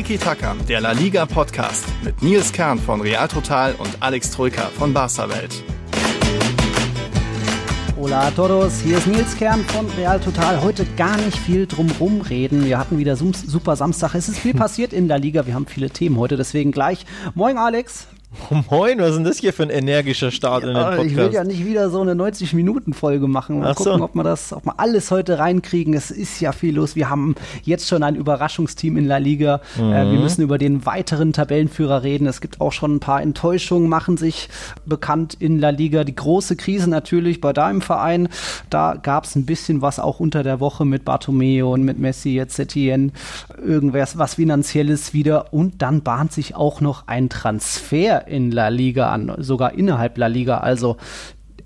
Tiki Taka, der La Liga Podcast mit Nils Kern von Real Total und Alex Troika von Barca Welt. Hola a todos, hier ist Nils Kern von Real Total. Heute gar nicht viel drumrum reden. Wir hatten wieder super Samstag. Es ist viel passiert in der Liga. Wir haben viele Themen heute, deswegen gleich. Moin Alex. Moin, was ist denn das hier für ein energischer Start ja, in den Podcast? Ich will ja nicht wieder so eine 90-Minuten-Folge machen. Mal Ach gucken, so. ob wir das, ob wir alles heute reinkriegen. Es ist ja viel los. Wir haben jetzt schon ein Überraschungsteam in La Liga. Mhm. Äh, wir müssen über den weiteren Tabellenführer reden. Es gibt auch schon ein paar Enttäuschungen, machen sich bekannt in La Liga. Die große Krise natürlich bei deinem Verein. Da gab es ein bisschen was auch unter der Woche mit Bartomeo und mit Messi, jetzt Setien. Irgendwas, was Finanzielles wieder. Und dann bahnt sich auch noch ein Transfer in La Liga an, sogar innerhalb La Liga. Also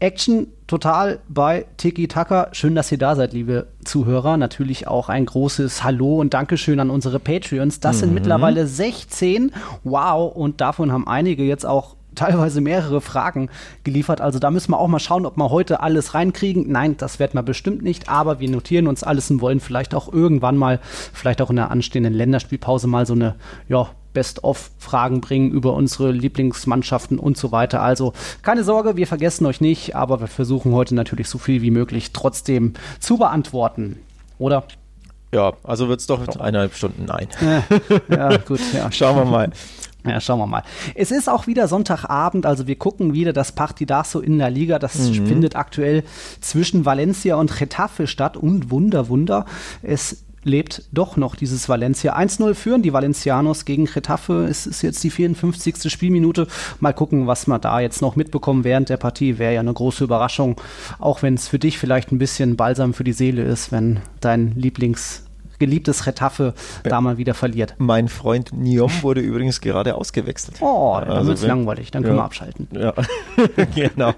Action total bei Tiki Taka. Schön, dass ihr da seid, liebe Zuhörer. Natürlich auch ein großes Hallo und Dankeschön an unsere Patreons. Das mhm. sind mittlerweile 16. Wow. Und davon haben einige jetzt auch teilweise mehrere Fragen geliefert. Also da müssen wir auch mal schauen, ob wir heute alles reinkriegen. Nein, das werden wir bestimmt nicht, aber wir notieren uns alles und wollen vielleicht auch irgendwann mal, vielleicht auch in der anstehenden Länderspielpause mal so eine, ja, Best-of-Fragen bringen über unsere Lieblingsmannschaften und so weiter. Also keine Sorge, wir vergessen euch nicht, aber wir versuchen heute natürlich so viel wie möglich trotzdem zu beantworten. Oder? Ja, also wird es doch eineinhalb Stunden ein. ja, gut, ja. Schauen wir mal. Ja, schauen wir mal. Es ist auch wieder Sonntagabend, also wir gucken wieder das Partidazo in der Liga. Das mhm. findet aktuell zwischen Valencia und Getafe statt. Und Wunder, Wunder, es lebt doch noch dieses Valencia. 1-0 führen die Valencianos gegen Getafe. Es ist jetzt die 54. Spielminute. Mal gucken, was wir da jetzt noch mitbekommen während der Partie. Wäre ja eine große Überraschung, auch wenn es für dich vielleicht ein bisschen Balsam für die Seele ist, wenn dein Lieblings geliebtes Retafe da mal wieder verliert. Mein Freund Niom wurde übrigens gerade ausgewechselt. Oh, dann also wird es langweilig, dann können ja. wir abschalten. Ja, genau.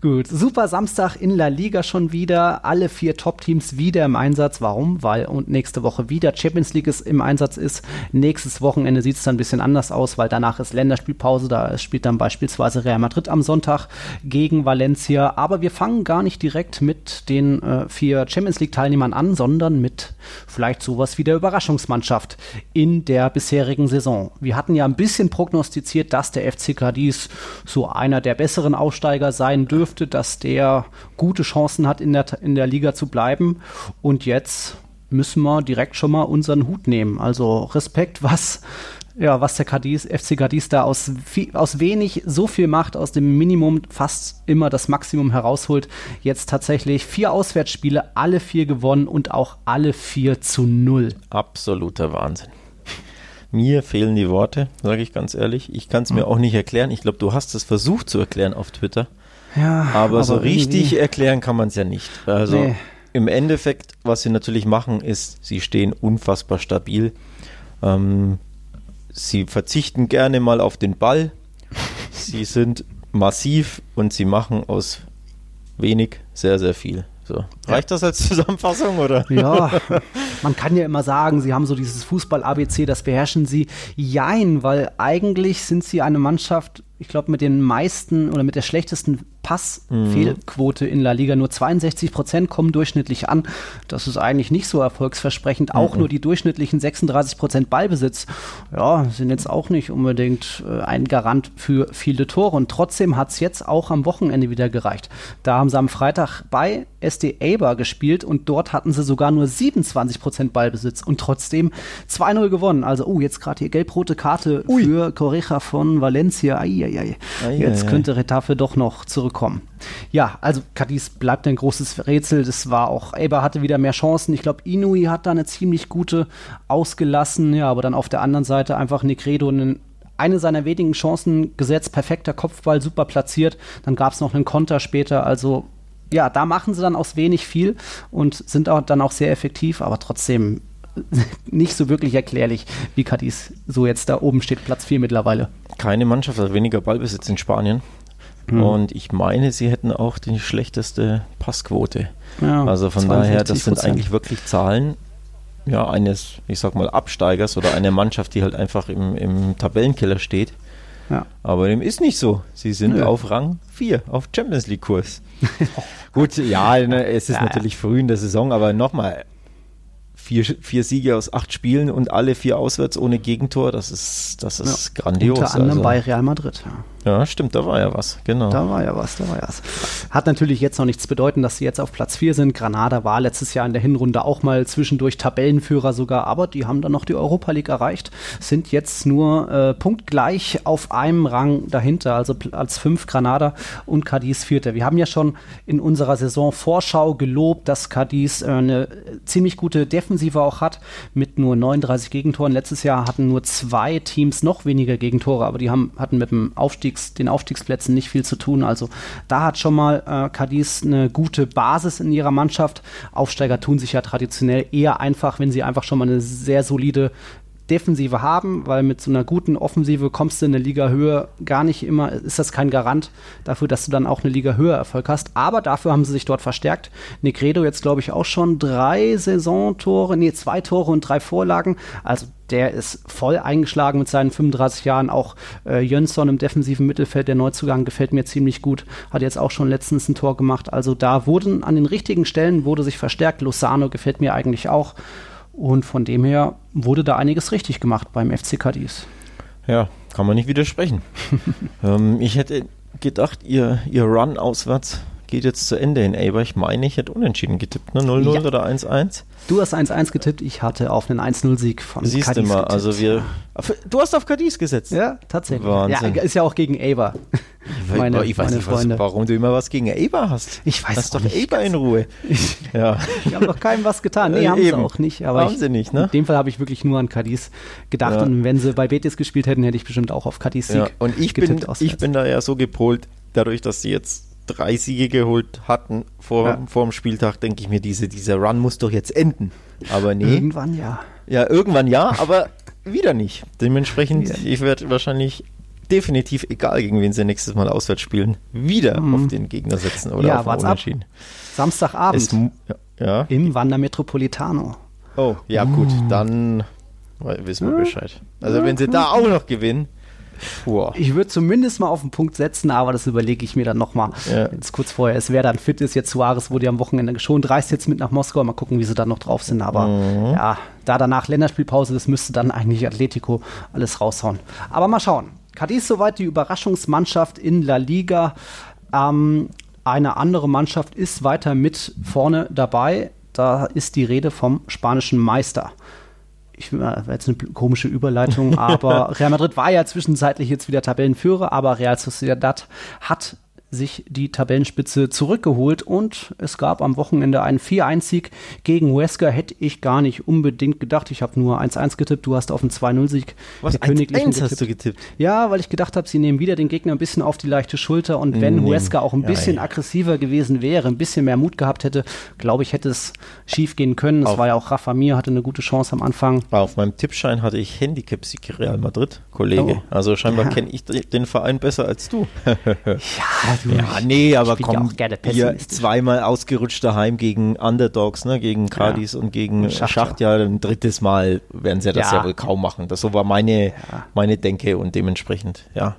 Gut, super Samstag in La Liga schon wieder. Alle vier Top-Teams wieder im Einsatz. Warum? Weil und nächste Woche wieder Champions League ist im Einsatz ist. Nächstes Wochenende sieht es dann ein bisschen anders aus, weil danach ist Länderspielpause. Da spielt dann beispielsweise Real Madrid am Sonntag gegen Valencia. Aber wir fangen gar nicht direkt mit den äh, vier Champions League-Teilnehmern an, sondern mit vielleicht sowas wie der Überraschungsmannschaft in der bisherigen Saison. Wir hatten ja ein bisschen prognostiziert, dass der FC Cadiz so einer der besseren Aussteiger sein dürfte, dass der gute Chancen hat, in der, in der Liga zu bleiben. Und jetzt müssen wir direkt schon mal unseren Hut nehmen. Also Respekt, was ja, was der Cadiz, FC Cadiz da aus, aus wenig so viel macht, aus dem Minimum fast immer das Maximum herausholt. Jetzt tatsächlich vier Auswärtsspiele, alle vier gewonnen und auch alle vier zu null. Absoluter Wahnsinn. Mir fehlen die Worte, sage ich ganz ehrlich. Ich kann es mir mhm. auch nicht erklären. Ich glaube, du hast es versucht zu erklären auf Twitter. Ja, aber, aber so richtig erklären kann man es ja nicht. Also nee. im Endeffekt, was sie natürlich machen, ist, sie stehen unfassbar stabil. Ähm, sie verzichten gerne mal auf den Ball. Sie sind massiv und sie machen aus wenig sehr, sehr viel. So. Reicht das als Zusammenfassung oder? Ja, man kann ja immer sagen, sie haben so dieses Fußball-ABC, das beherrschen sie. Jein, weil eigentlich sind sie eine Mannschaft, ich glaube, mit den meisten oder mit der schlechtesten Passfehlquote mhm. in La Liga. Nur 62 Prozent kommen durchschnittlich an. Das ist eigentlich nicht so erfolgsversprechend. Auch mhm. nur die durchschnittlichen 36 Prozent Ballbesitz, ja, sind jetzt auch nicht unbedingt äh, ein Garant für viele Tore. Und trotzdem hat es jetzt auch am Wochenende wieder gereicht. Da haben sie am Freitag bei SD Eber gespielt und dort hatten sie sogar nur 27 Prozent Ballbesitz und trotzdem 2-0 gewonnen. Also, oh, jetzt gerade hier gelb-rote Karte Ui. für Correja von Valencia. Ai, ai, ai. ai jetzt könnte Retafe doch noch zurück bekommen. Ja, also Cadiz bleibt ein großes Rätsel. Das war auch, Eber hatte wieder mehr Chancen. Ich glaube, Inui hat da eine ziemlich gute ausgelassen. Ja, aber dann auf der anderen Seite einfach Negredo einen eine seiner wenigen Chancen gesetzt, perfekter Kopfball, super platziert. Dann gab es noch einen Konter später. Also ja, da machen sie dann aus wenig viel und sind auch dann auch sehr effektiv, aber trotzdem nicht so wirklich erklärlich, wie Cadiz so jetzt da oben steht, Platz 4 mittlerweile. Keine Mannschaft hat weniger Ballbesitz in Spanien. Mhm. Und ich meine, sie hätten auch die schlechteste Passquote. Ja, also von daher, das sind eigentlich wirklich Zahlen ja, eines, ich sag mal, Absteigers oder einer Mannschaft, die halt einfach im, im Tabellenkeller steht. Ja. Aber dem ist nicht so. Sie sind Nö. auf Rang 4, auf Champions League-Kurs. Gut, ja, ne, es ist ja, natürlich früh in der Saison, aber nochmal, vier, vier Siege aus acht Spielen und alle vier auswärts ohne Gegentor, das ist, das ist ja, grandios. Unter anderem also. bei Real Madrid. Ja. Ja, stimmt, da war ja was, genau. Da war ja was, da war ja was. Hat natürlich jetzt noch nichts bedeuten, dass sie jetzt auf Platz 4 sind. Granada war letztes Jahr in der Hinrunde auch mal zwischendurch Tabellenführer sogar, aber die haben dann noch die Europa League erreicht, sind jetzt nur äh, punktgleich auf einem Rang dahinter, also als fünf Granada und Cadiz Vierter. Wir haben ja schon in unserer Saison Vorschau gelobt, dass Cadiz äh, eine ziemlich gute Defensive auch hat, mit nur 39 Gegentoren. Letztes Jahr hatten nur zwei Teams noch weniger Gegentore, aber die haben, hatten mit dem Aufstieg Aufstiegs, den Aufstiegsplätzen nicht viel zu tun. Also da hat schon mal äh, Cadiz eine gute Basis in ihrer Mannschaft. Aufsteiger tun sich ja traditionell eher einfach, wenn sie einfach schon mal eine sehr solide Defensive haben, weil mit so einer guten Offensive kommst du in eine Liga höher gar nicht immer, ist das kein Garant dafür, dass du dann auch eine Liga höher Erfolg hast. Aber dafür haben sie sich dort verstärkt. Negredo jetzt, glaube ich, auch schon drei Saisontore, nee, zwei Tore und drei Vorlagen. Also der ist voll eingeschlagen mit seinen 35 Jahren. Auch äh, Jönsson im defensiven Mittelfeld, der Neuzugang, gefällt mir ziemlich gut. Hat jetzt auch schon letztens ein Tor gemacht. Also da wurden an den richtigen Stellen wurde sich verstärkt. Lozano gefällt mir eigentlich auch. Und von dem her wurde da einiges richtig gemacht beim FC Cadiz. Ja, kann man nicht widersprechen. ähm, ich hätte gedacht, ihr, ihr Run auswärts geht jetzt zu Ende in Aber. Ich meine, ich hätte unentschieden getippt, ne? 0-0 ja. oder 1-1. Du hast 1-1 getippt, ich hatte auf einen 1-0-Sieg von Siehst Cadiz du mal, also getippt. also wir. Du hast auf Cadiz gesetzt. Ja, tatsächlich. Wahnsinn. Ja, ist ja auch gegen Aber. meine, ich weiß meine nicht, was, warum du immer was gegen Aber hast. Ich weiß Lass doch nicht. Aber in Ruhe. Ich, ja. ich habe doch keinem was getan. Nee, haben sie auch nicht. Aber haben ich, sie nicht, ne? In dem Fall habe ich wirklich nur an Cadiz gedacht. Ja. Und wenn sie bei Betis gespielt hätten, hätte ich bestimmt auch auf Cadiz Sieg ja. Und ich bin, ich bin da ja so gepolt, dadurch, dass sie jetzt drei Siege geholt hatten vor, ja. vor dem Spieltag, denke ich mir, diese, dieser Run muss doch jetzt enden. Aber nee. Irgendwann ja. Ja, irgendwann ja, aber wieder nicht. Dementsprechend, wieder. ich werde wahrscheinlich definitiv, egal gegen wen sie nächstes Mal auswärts spielen, wieder mhm. auf den Gegner setzen oder ja, auf Unentschieden. Ab. Samstagabend es, ja. im Wander Metropolitano. Oh, ja uh. gut, dann wissen wir Bescheid. Also wenn sie da auch noch gewinnen, Wow. Ich würde zumindest mal auf den Punkt setzen, aber das überlege ich mir dann nochmal. Ja. Jetzt kurz vorher ist, wer dann fit ist. Jetzt Suarez wurde ja am Wochenende geschont, reist jetzt mit nach Moskau. Mal gucken, wie sie dann noch drauf sind. Aber mhm. ja, da danach Länderspielpause ist, müsste dann eigentlich Atletico alles raushauen. Aber mal schauen. Cadiz soweit die Überraschungsmannschaft in La Liga. Ähm, eine andere Mannschaft ist weiter mit vorne dabei. Da ist die Rede vom spanischen Meister ich war jetzt eine komische Überleitung, aber Real Madrid war ja zwischenzeitlich jetzt wieder Tabellenführer, aber Real Sociedad hat sich die Tabellenspitze zurückgeholt und es gab am Wochenende einen 4-1-Sieg gegen Huesca. Hätte ich gar nicht unbedingt gedacht. Ich habe nur 1-1 getippt, du hast auf einen 2-0-Sieg der Königlichen getippt. hast du getippt? Ja, weil ich gedacht habe, sie nehmen wieder den Gegner ein bisschen auf die leichte Schulter und wenn nee. Huesca auch ein bisschen ja, ja. aggressiver gewesen wäre, ein bisschen mehr Mut gehabt hätte, glaube ich, hätte es schief gehen können. Es war ja auch Rafa Mir, hatte eine gute Chance am Anfang. Auf meinem Tippschein hatte ich Handicap-Sieg Real Madrid, Kollege. Oh. Also scheinbar ja. kenne ich den Verein besser als du. ja, du, ja, nee, aber komm, hier zweimal ausgerutscht daheim gegen Underdogs, ne, gegen Cadiz ja. und gegen Schacht, Schacht, ja, ein drittes Mal werden sie das ja, ja wohl kaum machen. Das so war meine, meine Denke und dementsprechend, ja,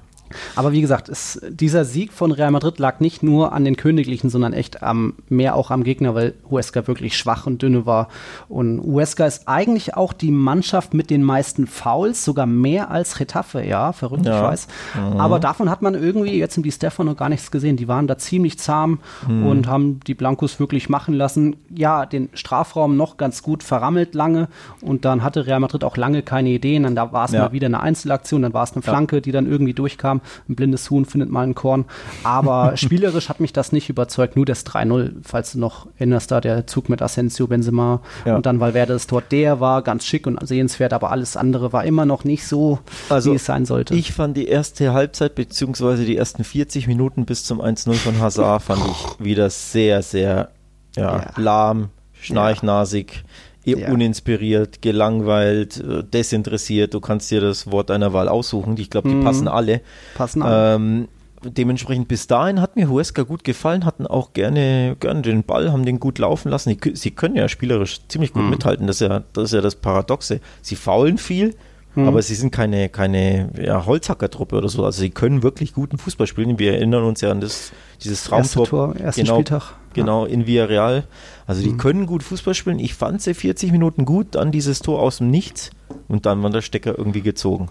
aber wie gesagt, es, dieser Sieg von Real Madrid lag nicht nur an den Königlichen, sondern echt am, mehr auch am Gegner, weil Huesca wirklich schwach und dünne war. Und Huesca ist eigentlich auch die Mannschaft mit den meisten Fouls, sogar mehr als Retafe, ja, verrückt, ja. ich weiß. Mhm. Aber davon hat man irgendwie jetzt im Di Stefano gar nichts gesehen. Die waren da ziemlich zahm mhm. und haben die Blancos wirklich machen lassen. Ja, den Strafraum noch ganz gut verrammelt lange und dann hatte Real Madrid auch lange keine Ideen. Dann da war es ja. mal wieder eine Einzelaktion, dann war es eine Flanke, die dann irgendwie durchkam. Ein blindes Huhn findet mal ein Korn. Aber spielerisch hat mich das nicht überzeugt. Nur das 3-0, falls du noch erinnerst, da der Zug mit Asensio, Benzema ja. und dann Valverde das Tor, der war ganz schick und sehenswert, aber alles andere war immer noch nicht so, also, wie es sein sollte. Ich fand die erste Halbzeit beziehungsweise die ersten 40 Minuten bis zum 1-0 von Hazard fand ich wieder sehr, sehr ja, ja. lahm, schnarchnasig. Ja ja. uninspiriert, gelangweilt, äh, desinteressiert. Du kannst dir das Wort deiner Wahl aussuchen. Ich glaube, die mhm. passen alle. Passen alle. Ähm, dementsprechend bis dahin hat mir Huesca gut gefallen, hatten auch gerne, gerne den Ball, haben den gut laufen lassen. Die, sie können ja spielerisch ziemlich gut mhm. mithalten. Das ist ja, das ist ja das Paradoxe. Sie faulen viel, Mhm. Aber sie sind keine, keine ja, Holzhacker-Truppe oder so. Also sie können wirklich guten Fußball spielen. Wir erinnern uns ja an das, dieses Traumtor. Tor, ersten genau, Spieltag. Genau, in Villarreal. Also die mhm. können gut Fußball spielen. Ich fand sie 40 Minuten gut, dann dieses Tor aus dem Nichts und dann war der Stecker irgendwie gezogen.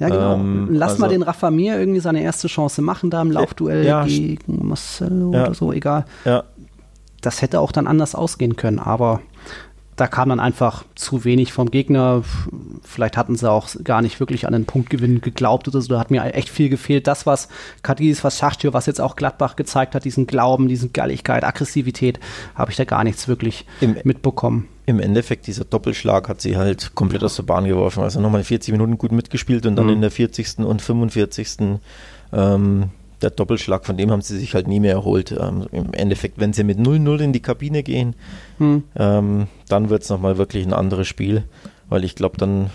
Ja, genau. Ähm, Lass also, mal den Rafa Mir irgendwie seine erste Chance machen da im Laufduell ja, gegen Marcelo ja, oder so, egal. Ja. Das hätte auch dann anders ausgehen können, aber da kam dann einfach zu wenig vom Gegner. Vielleicht hatten sie auch gar nicht wirklich an den Punktgewinn geglaubt oder so. Da hat mir echt viel gefehlt. Das, was Cadiz, was Schachtür, was jetzt auch Gladbach gezeigt hat, diesen Glauben, diese Galligkeit, Aggressivität, habe ich da gar nichts wirklich Im, mitbekommen. Im Endeffekt, dieser Doppelschlag hat sie halt komplett aus der Bahn geworfen. Also nochmal 40 Minuten gut mitgespielt und dann mhm. in der 40. und 45. Ähm, der Doppelschlag, von dem haben sie sich halt nie mehr erholt. Ähm, Im Endeffekt, wenn sie mit 0-0 in die Kabine gehen, hm. ähm, dann wird es nochmal wirklich ein anderes Spiel, weil ich glaube, dann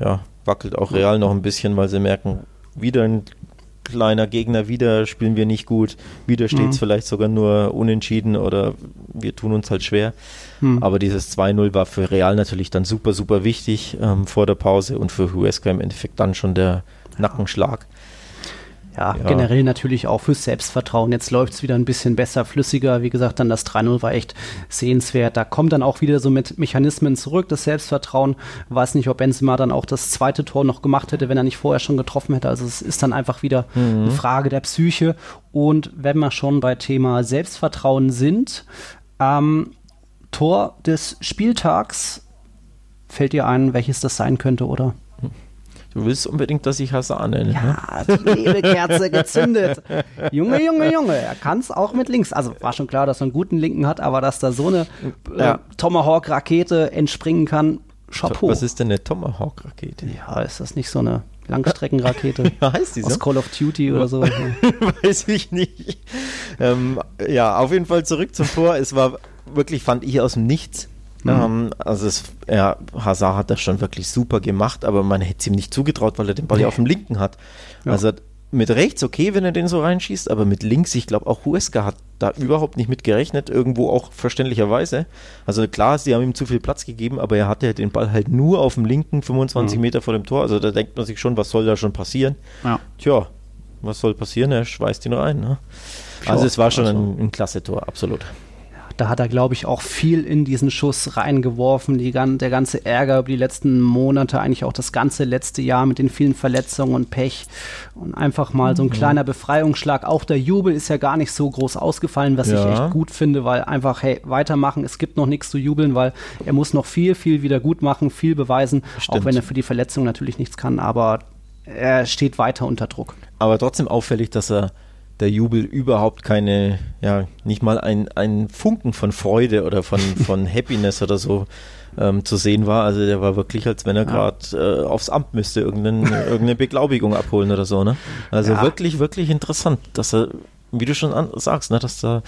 ja, wackelt auch Real noch ein bisschen, weil sie merken, wieder ein kleiner Gegner, wieder spielen wir nicht gut, wieder steht es mhm. vielleicht sogar nur unentschieden oder wir tun uns halt schwer. Mhm. Aber dieses 2-0 war für Real natürlich dann super, super wichtig ähm, vor der Pause und für Huesca im Endeffekt dann schon der Nackenschlag ja, ja, generell natürlich auch fürs Selbstvertrauen. Jetzt läuft es wieder ein bisschen besser, flüssiger. Wie gesagt, dann das 3-0 war echt sehenswert. Da kommt dann auch wieder so mit Mechanismen zurück, das Selbstvertrauen. Weiß nicht, ob Benzema dann auch das zweite Tor noch gemacht hätte, wenn er nicht vorher schon getroffen hätte. Also es ist dann einfach wieder mhm. eine Frage der Psyche. Und wenn wir schon bei Thema Selbstvertrauen sind, ähm, Tor des Spieltags, fällt dir ein, welches das sein könnte, oder? Du willst unbedingt, dass ich Hassan nenne. Ja, ne? die Nebelkerze gezündet. Junge, Junge, Junge. Er kann es auch mit links. Also war schon klar, dass er einen guten Linken hat, aber dass da so eine äh, ja. Tomahawk-Rakete entspringen kann, Chapeau. Was ist denn eine Tomahawk-Rakete? Ja, ist das nicht so eine Langstreckenrakete ja, heißt die so? aus Call of Duty oder so? Weiß ich nicht. Ähm, ja, auf jeden Fall zurück zum Tor. Es war wirklich, fand ich, aus dem Nichts Mhm. Ähm, also es, ja, Hazard hat das schon wirklich super gemacht, aber man hätte es ihm nicht zugetraut, weil er den Ball ja auf dem linken hat. Ja. Also mit rechts okay, wenn er den so reinschießt, aber mit links, ich glaube auch Huesca hat da überhaupt nicht mit gerechnet, irgendwo auch verständlicherweise. Also klar, sie haben ihm zu viel Platz gegeben, aber er hatte den Ball halt nur auf dem linken, 25 mhm. Meter vor dem Tor. Also da denkt man sich schon, was soll da schon passieren? Ja. Tja, was soll passieren? Er schweißt ihn rein. Ne? Also es war schon also. ein, ein klasse Tor, absolut. Da hat er, glaube ich, auch viel in diesen Schuss reingeworfen. Die, der ganze Ärger über die letzten Monate, eigentlich auch das ganze letzte Jahr mit den vielen Verletzungen und Pech. Und einfach mal so ein mhm. kleiner Befreiungsschlag. Auch der Jubel ist ja gar nicht so groß ausgefallen, was ja. ich echt gut finde, weil einfach, hey, weitermachen. Es gibt noch nichts zu jubeln, weil er muss noch viel, viel wieder gut machen, viel beweisen. Stimmt. Auch wenn er für die Verletzung natürlich nichts kann. Aber er steht weiter unter Druck. Aber trotzdem auffällig, dass er der Jubel überhaupt keine, ja, nicht mal ein, ein Funken von Freude oder von, von Happiness oder so ähm, zu sehen war. Also der war wirklich, als wenn er gerade äh, aufs Amt müsste, irgendeine, irgendeine Beglaubigung abholen oder so. Ne? Also ja. wirklich, wirklich interessant, dass er, wie du schon an, sagst, ne, dass da,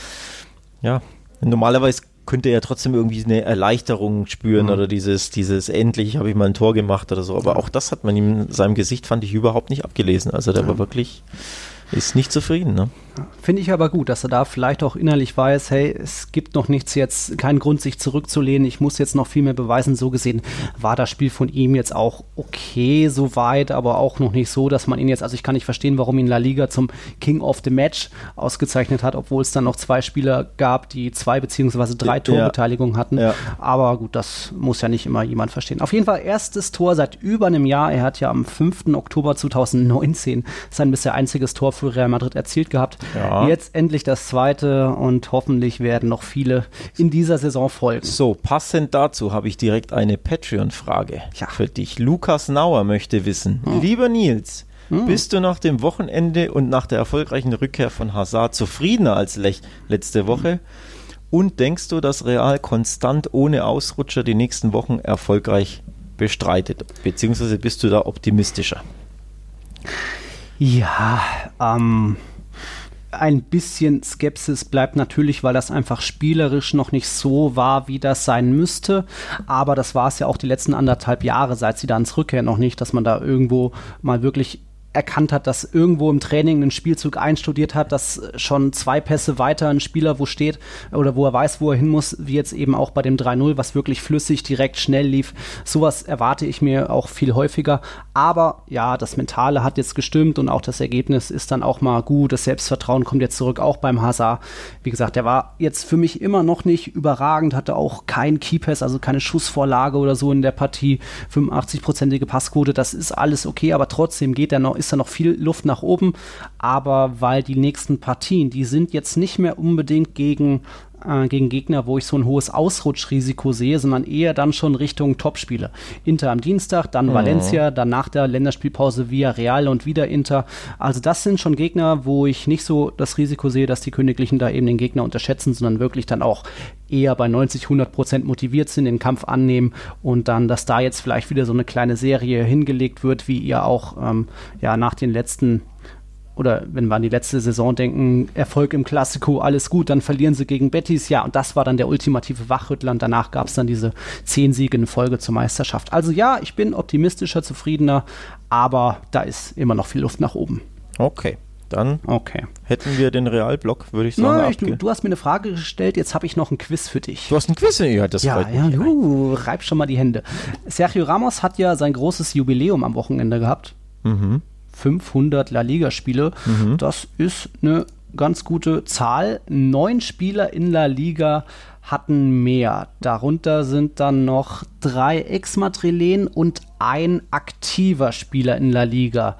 ja, normalerweise könnte er trotzdem irgendwie eine Erleichterung spüren mhm. oder dieses, dieses endlich habe ich mal ein Tor gemacht oder so. Aber auch das hat man ihm in seinem Gesicht, fand ich, überhaupt nicht abgelesen. Also der ja. war wirklich ist nicht zufrieden, ne? Finde ich aber gut, dass er da vielleicht auch innerlich weiß, hey, es gibt noch nichts jetzt, keinen Grund, sich zurückzulehnen, ich muss jetzt noch viel mehr beweisen. So gesehen war das Spiel von ihm jetzt auch okay soweit, aber auch noch nicht so, dass man ihn jetzt, also ich kann nicht verstehen, warum ihn La Liga zum King of the Match ausgezeichnet hat, obwohl es dann noch zwei Spieler gab, die zwei beziehungsweise drei Torbeteiligungen hatten. Ja. Aber gut, das muss ja nicht immer jemand verstehen. Auf jeden Fall erstes Tor seit über einem Jahr. Er hat ja am 5. Oktober 2019 sein bisher einziges Tor für Real Madrid erzielt gehabt. Ja. Jetzt endlich das zweite und hoffentlich werden noch viele in dieser Saison folgen. So, passend dazu habe ich direkt eine Patreon-Frage ja. für dich. Lukas Nauer möchte wissen, hm. lieber Nils, hm. Bist du nach dem Wochenende und nach der erfolgreichen Rückkehr von Hazard zufriedener als letzte Woche? Und denkst du, dass Real konstant ohne Ausrutscher die nächsten Wochen erfolgreich bestreitet? Beziehungsweise bist du da optimistischer? Ja, ähm, ein bisschen Skepsis bleibt natürlich, weil das einfach spielerisch noch nicht so war, wie das sein müsste. Aber das war es ja auch die letzten anderthalb Jahre, seit sie da ins Rückkehr noch nicht, dass man da irgendwo mal wirklich erkannt hat, dass irgendwo im Training ein Spielzug einstudiert hat, dass schon zwei Pässe weiter ein Spieler wo steht oder wo er weiß, wo er hin muss, wie jetzt eben auch bei dem 3-0, was wirklich flüssig, direkt, schnell lief. Sowas erwarte ich mir auch viel häufiger. Aber ja, das Mentale hat jetzt gestimmt und auch das Ergebnis ist dann auch mal gut. Das Selbstvertrauen kommt jetzt zurück, auch beim Hazard. Wie gesagt, der war jetzt für mich immer noch nicht überragend, hatte auch kein Keypass, also keine Schussvorlage oder so in der Partie. 85-prozentige Passquote, das ist alles okay, aber trotzdem geht er noch ist da noch viel Luft nach oben. Aber weil die nächsten Partien, die sind jetzt nicht mehr unbedingt gegen äh, gegen Gegner, wo ich so ein hohes Ausrutschrisiko sehe, sondern eher dann schon Richtung Topspiele. Inter am Dienstag, dann mhm. Valencia, dann nach der Länderspielpause via Real und wieder Inter. Also das sind schon Gegner, wo ich nicht so das Risiko sehe, dass die Königlichen da eben den Gegner unterschätzen, sondern wirklich dann auch eher bei 90, 100 Prozent motiviert sind, den Kampf annehmen und dann, dass da jetzt vielleicht wieder so eine kleine Serie hingelegt wird, wie ihr auch ähm, ja nach den letzten oder wenn wir an die letzte Saison denken, Erfolg im Klassiko, alles gut, dann verlieren sie gegen Betis, ja, und das war dann der ultimative Wachrüttler und danach gab es dann diese zehn Siege in Folge zur Meisterschaft. Also ja, ich bin optimistischer, zufriedener, aber da ist immer noch viel Luft nach oben. Okay. Dann okay. hätten wir den Realblock, würde ich sagen. Ich, du, du, hast mir eine Frage gestellt, jetzt habe ich noch ein Quiz für dich. Du hast ein Quiz? Ja, das ja, freut ja, mich. Ja, uh, reib schon mal die Hände. Sergio Ramos hat ja sein großes Jubiläum am Wochenende gehabt. Mhm. 500 La Liga-Spiele. Mhm. Das ist eine ganz gute Zahl. Neun Spieler in La Liga hatten mehr. Darunter sind dann noch drei Ex-Madrilen und ein aktiver Spieler in La Liga.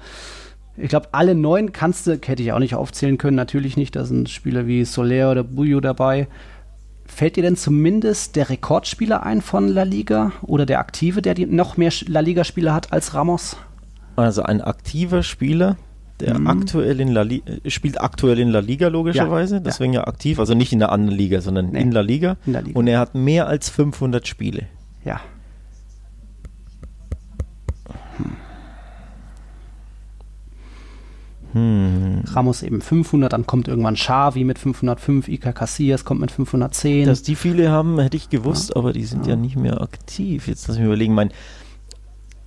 Ich glaube, alle neun kannst du, hätte ich auch nicht aufzählen können, natürlich nicht. Da sind Spieler wie Soler oder Buyo dabei. Fällt dir denn zumindest der Rekordspieler ein von La Liga oder der Aktive, der die noch mehr La Liga-Spieler hat als Ramos? Also ein aktiver Spieler, der mhm. aktuell in La Liga, spielt aktuell in La Liga logischerweise, ja, deswegen ja. ja. aktiv, also nicht in der anderen Liga, sondern nee. in, La Liga. in La Liga. Und er hat mehr als 500 Spiele. Ja. Hm. Ramos eben 500, dann kommt irgendwann Xavi mit 505, Iker Casillas kommt mit 510. Dass die viele haben, hätte ich gewusst, ja. aber die sind ja. ja. nicht mehr aktiv. Jetzt lass mich überlegen, mein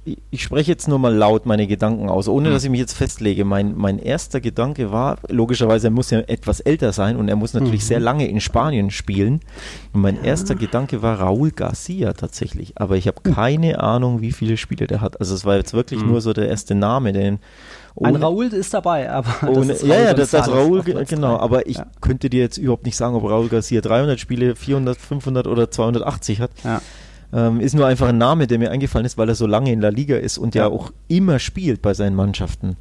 ich spreche jetzt nur mal laut meine Gedanken aus, ohne dass ich mich jetzt festlege. Mein, mein erster Gedanke war, logischerweise, er muss ja etwas älter sein und er muss natürlich mhm. sehr lange in Spanien spielen. Und mein ja. erster Gedanke war Raúl Garcia tatsächlich. Aber ich habe hm. keine Ahnung, wie viele Spiele der hat. Also es war jetzt wirklich mhm. nur so der erste Name, den ohne, Ein Raoul ist dabei, aber ohne, das ist ja, ja, das, das Raoul, genau, aber ich ja. könnte dir jetzt überhaupt nicht sagen, ob Raoul Garcia 300 Spiele, 400, 500 oder 280 hat. Ja. Ähm, ist nur einfach ein Name, der mir eingefallen ist, weil er so lange in der Liga ist und ja, ja auch immer spielt bei seinen Mannschaften.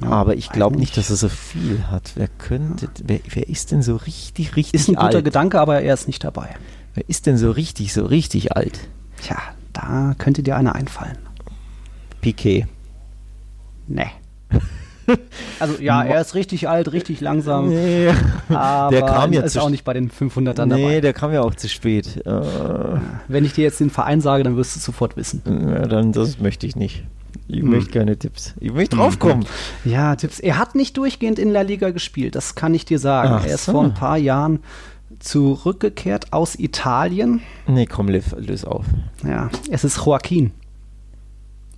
Ja, aber ich glaube nicht, dass er so viel hat. Wer könnte, wer, wer, ist denn so richtig, richtig alt? Ist ein guter alt? Gedanke, aber er ist nicht dabei. Wer ist denn so richtig, so richtig alt? Tja, da könnte dir einer einfallen. Piquet. Nee. Also ja, er ist richtig alt, richtig langsam. Nee, aber der kam ja ist auch nicht bei den 500ern nee, dabei. Nee, der kam ja auch zu spät. Äh, Wenn ich dir jetzt den Verein sage, dann wirst du es sofort wissen. Ja, dann das möchte ich nicht. Ich hm. möchte keine Tipps. Ich möchte draufkommen. Ja, Tipps. Er hat nicht durchgehend in La Liga gespielt, das kann ich dir sagen. Ach, er ist so. vor ein paar Jahren zurückgekehrt aus Italien. Nee, komm, löse auf. Ja, es ist Joaquin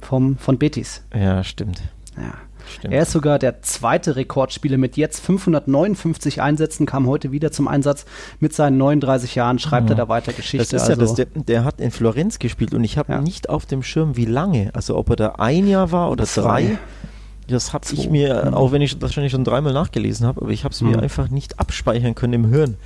vom, von Betis. Ja, stimmt. Ja. Stimmt. Er ist sogar der zweite Rekordspieler mit jetzt 559 Einsätzen, kam heute wieder zum Einsatz. Mit seinen 39 Jahren schreibt oh. er da weiter Geschichte. Das ist also. ja das, der, der, hat in Florenz gespielt und ich habe ja. nicht auf dem Schirm, wie lange. Also ob er da ein Jahr war oder Zwei. drei. Das habe ich mir, mhm. auch wenn ich das wahrscheinlich schon dreimal nachgelesen habe, aber ich habe es mhm. mir einfach nicht abspeichern können im Hirn.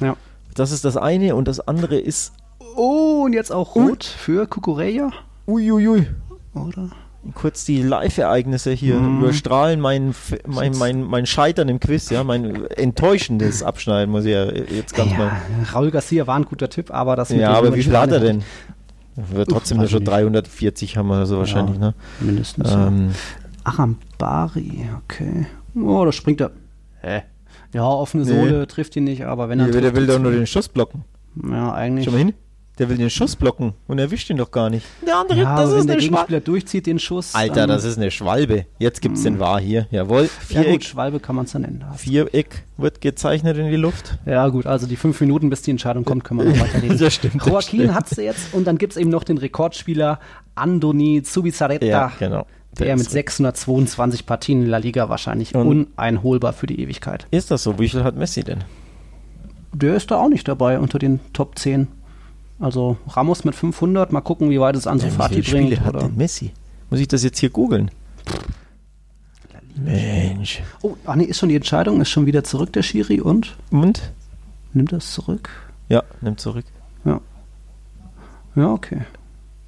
Ja. Das ist das eine und das andere ist. Oh, und jetzt auch rot für Kukureya? Uiuiui. Oder? Kurz die Live-Ereignisse hier mhm. überstrahlen, mein, mein, mein, mein Scheitern im Quiz, ja, mein enttäuschendes Abschneiden, muss ich ja jetzt ganz ja, mal. Raul Garcia war ein guter Tipp, aber das Ja, aber wie viel hat er denn? Wird trotzdem nur schon 340 haben wir so wahrscheinlich, ja, ne? Mindestens. Ähm, Arambari, okay. Oh, da springt er. Hä? Ja, offene Sohle nee. trifft ihn nicht, aber wenn er. Nee, der will doch nur den Schuss blocken. Ja, eigentlich. Schau mal hin. Der will den Schuss blocken und erwischt ihn doch gar nicht. Der andere, ja, das ist wenn der Gegenspieler durchzieht den Schuss. Alter, das ist eine Schwalbe. Jetzt gibt's mhm. den Wahr hier. Jawohl. Viereck. Ja, gut, Schwalbe kann man es dann nennen. Viereck wird gezeichnet in die Luft. Ja, gut, also die fünf Minuten, bis die Entscheidung kommt, können wir noch weiterlesen. das stimmt. Joaquin hat es jetzt und dann gibt es eben noch den Rekordspieler Andoni Zubizarreta. Ja, genau. Der mit 622 Partien in La Liga wahrscheinlich Und uneinholbar für die Ewigkeit. Ist das so? Wie viel hat Messi denn? Der ist da auch nicht dabei unter den Top 10. Also Ramos mit 500, mal gucken, wie weit es Ansu Fati bringt. Spiele hat denn Messi? Muss ich das jetzt hier googeln? Mensch. Oh, ach nee, ist schon die Entscheidung, ist schon wieder zurück der Schiri und? Und? Nimmt das zurück? Ja, nimmt zurück. Ja. Ja, okay.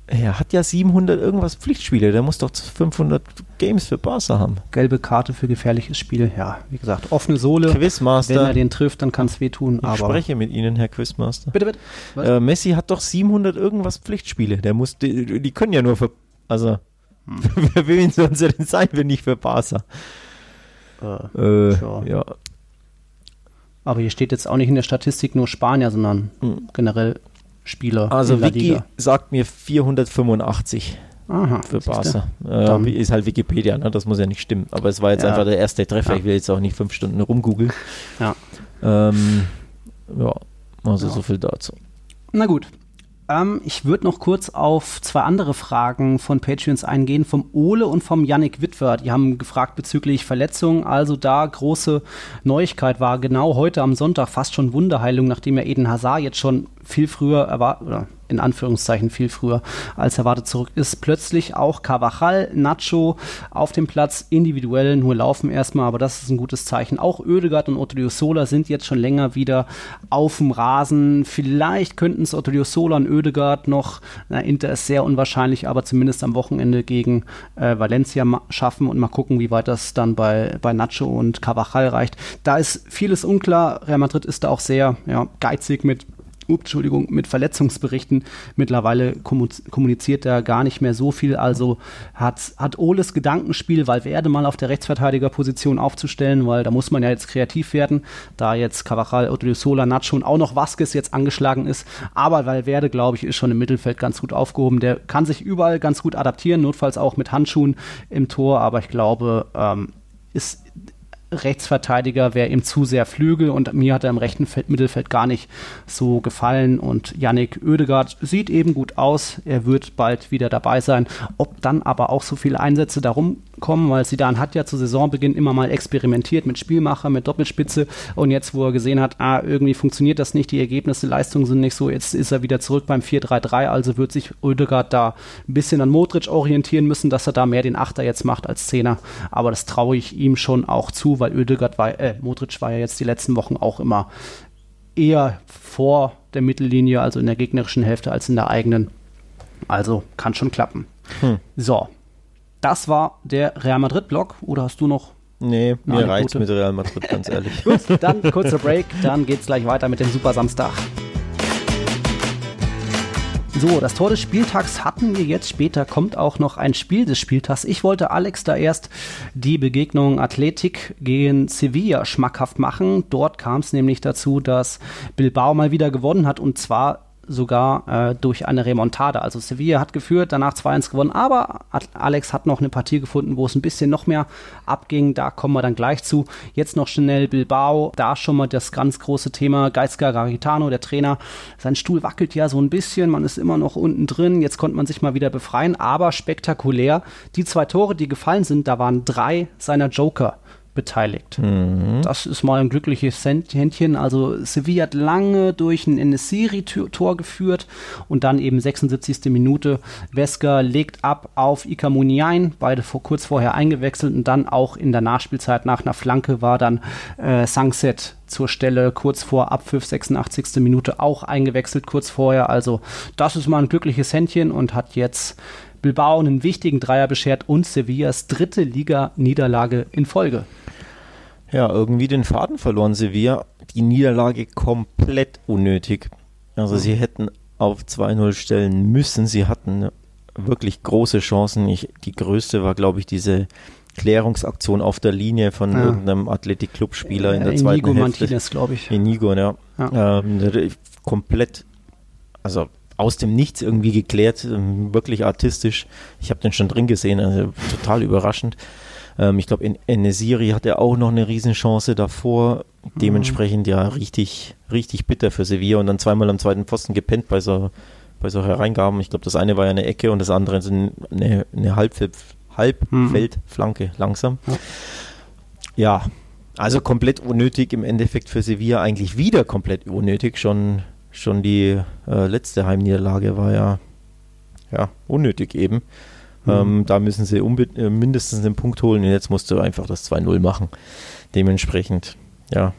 Er hat ja 700 irgendwas Pflichtspiele. Der muss doch 500 Games für Barca haben. Gelbe Karte für gefährliches Spiel. Ja, wie gesagt, offene Sohle. Quizmaster. Wenn er den trifft, dann kann es wehtun. Ich spreche mit Ihnen, Herr Quizmaster. Bitte, bitte. Äh, Messi hat doch 700 irgendwas Pflichtspiele. Der muss, die, die können ja nur für, also, hm. wer will ihn sonst denn sein, wenn nicht für Barca? Äh, äh, ja. Aber hier steht jetzt auch nicht in der Statistik nur Spanier, sondern hm. generell Spieler. Also Wiki Liga. sagt mir 485 Aha, für Barca. Äh, ist halt Wikipedia, ne? das muss ja nicht stimmen. Aber es war jetzt ja. einfach der erste Treffer. Ja. Ich will jetzt auch nicht fünf Stunden rumgoogeln. Ja. Ähm, ja, also ja. so viel dazu. Na gut, ähm, ich würde noch kurz auf zwei andere Fragen von Patreons eingehen, vom Ole und vom Yannick Witwer. Die haben gefragt bezüglich Verletzungen. Also da große Neuigkeit war genau heute am Sonntag fast schon Wunderheilung, nachdem er Eden Hazard jetzt schon viel früher erwartet, in Anführungszeichen viel früher als erwartet zurück ist. Plötzlich auch Carvajal, Nacho auf dem Platz, individuell nur laufen erstmal, aber das ist ein gutes Zeichen. Auch Oedegaard und Otto Sola sind jetzt schon länger wieder auf dem Rasen. Vielleicht könnten es Otto Sola und Oedegaard noch, na, Inter ist sehr unwahrscheinlich, aber zumindest am Wochenende gegen äh, Valencia schaffen und mal gucken, wie weit das dann bei, bei Nacho und Carvajal reicht. Da ist vieles unklar. Real Madrid ist da auch sehr ja, geizig mit Entschuldigung, mit Verletzungsberichten. Mittlerweile kommuniziert er gar nicht mehr so viel. Also hat, hat Oles Gedankenspiel, Valverde mal auf der Rechtsverteidigerposition aufzustellen, weil da muss man ja jetzt kreativ werden, da jetzt Cavajal, Odriozola, Nacho und auch noch Vasquez jetzt angeschlagen ist. Aber Valverde, glaube ich, ist schon im Mittelfeld ganz gut aufgehoben. Der kann sich überall ganz gut adaptieren, notfalls auch mit Handschuhen im Tor. Aber ich glaube, ähm, ist Rechtsverteidiger wäre ihm zu sehr Flügel und mir hat er im rechten Feld, Mittelfeld gar nicht so gefallen und Yannick Oedegaard sieht eben gut aus, er wird bald wieder dabei sein. Ob dann aber auch so viele Einsätze darum kommen, weil Sidan hat ja zu Saisonbeginn immer mal experimentiert mit Spielmacher, mit Doppelspitze und jetzt, wo er gesehen hat, ah, irgendwie funktioniert das nicht, die Ergebnisse, Leistungen sind nicht so, jetzt ist er wieder zurück beim 4-3-3, also wird sich Oedegaard da ein bisschen an Modric orientieren müssen, dass er da mehr den Achter jetzt macht als Zehner, aber das traue ich ihm schon auch zu, weil Oedegaard war, äh, Modric war ja jetzt die letzten Wochen auch immer eher vor der Mittellinie, also in der gegnerischen Hälfte als in der eigenen. Also kann schon klappen. Hm. So, das war der Real Madrid-Block. Oder hast du noch? Nee, mir reicht mit Real Madrid, ganz ehrlich. Gut, dann kurzer Break, dann geht's gleich weiter mit dem Super Samstag. So, das Tor des Spieltags hatten wir jetzt. Später kommt auch noch ein Spiel des Spieltags. Ich wollte Alex da erst die Begegnung Athletik gegen Sevilla schmackhaft machen. Dort kam es nämlich dazu, dass Bilbao mal wieder gewonnen hat und zwar sogar äh, durch eine Remontada. Also Sevilla hat geführt, danach 2-1 gewonnen, aber Alex hat noch eine Partie gefunden, wo es ein bisschen noch mehr abging. Da kommen wir dann gleich zu. Jetzt noch schnell Bilbao, da schon mal das ganz große Thema. Geizka Garitano, der Trainer, sein Stuhl wackelt ja so ein bisschen, man ist immer noch unten drin. Jetzt konnte man sich mal wieder befreien, aber spektakulär. Die zwei Tore, die gefallen sind, da waren drei seiner Joker beteiligt. Mhm. Das ist mal ein glückliches Händchen. Also Sevilla hat lange durch ein Enesiri-Tor geführt und dann eben 76. Minute. Wesker legt ab auf Ika Muniain, beide vor, kurz vorher eingewechselt und dann auch in der Nachspielzeit nach einer Flanke war dann äh, Sangset zur Stelle kurz vor Abpfiff 86. Minute auch eingewechselt kurz vorher. Also das ist mal ein glückliches Händchen und hat jetzt Bilbao einen wichtigen Dreier beschert und Sevillas dritte Liga-Niederlage in Folge. Ja, irgendwie den Faden verloren Sevilla. Die Niederlage komplett unnötig. Also sie hätten auf 2-0 stellen müssen. Sie hatten wirklich große Chancen. Ich, die größte war, glaube ich, diese Klärungsaktion auf der Linie von ja. irgendeinem Athletic-Club-Spieler in der Inigo zweiten Hälfte. Martinez, glaube ich. Inigo, ja. ja. Ähm, komplett, also aus dem Nichts irgendwie geklärt, ähm, wirklich artistisch. Ich habe den schon drin gesehen, also total überraschend. Ähm, ich glaube, Enesiri hatte auch noch eine Riesenchance davor. Dementsprechend ja richtig, richtig bitter für Sevilla und dann zweimal am zweiten Pfosten gepennt bei so, bei so Hereingaben. Ich glaube, das eine war ja eine Ecke und das andere ist eine, eine Halbfeldflanke, langsam. Ja. ja, also komplett unnötig im Endeffekt für Sevilla, eigentlich wieder komplett unnötig. Schon, schon die äh, letzte Heimniederlage war ja, ja unnötig eben. Mhm. Ähm, da müssen sie äh, mindestens einen Punkt holen und jetzt musst du einfach das 2-0 machen. Dementsprechend, ja,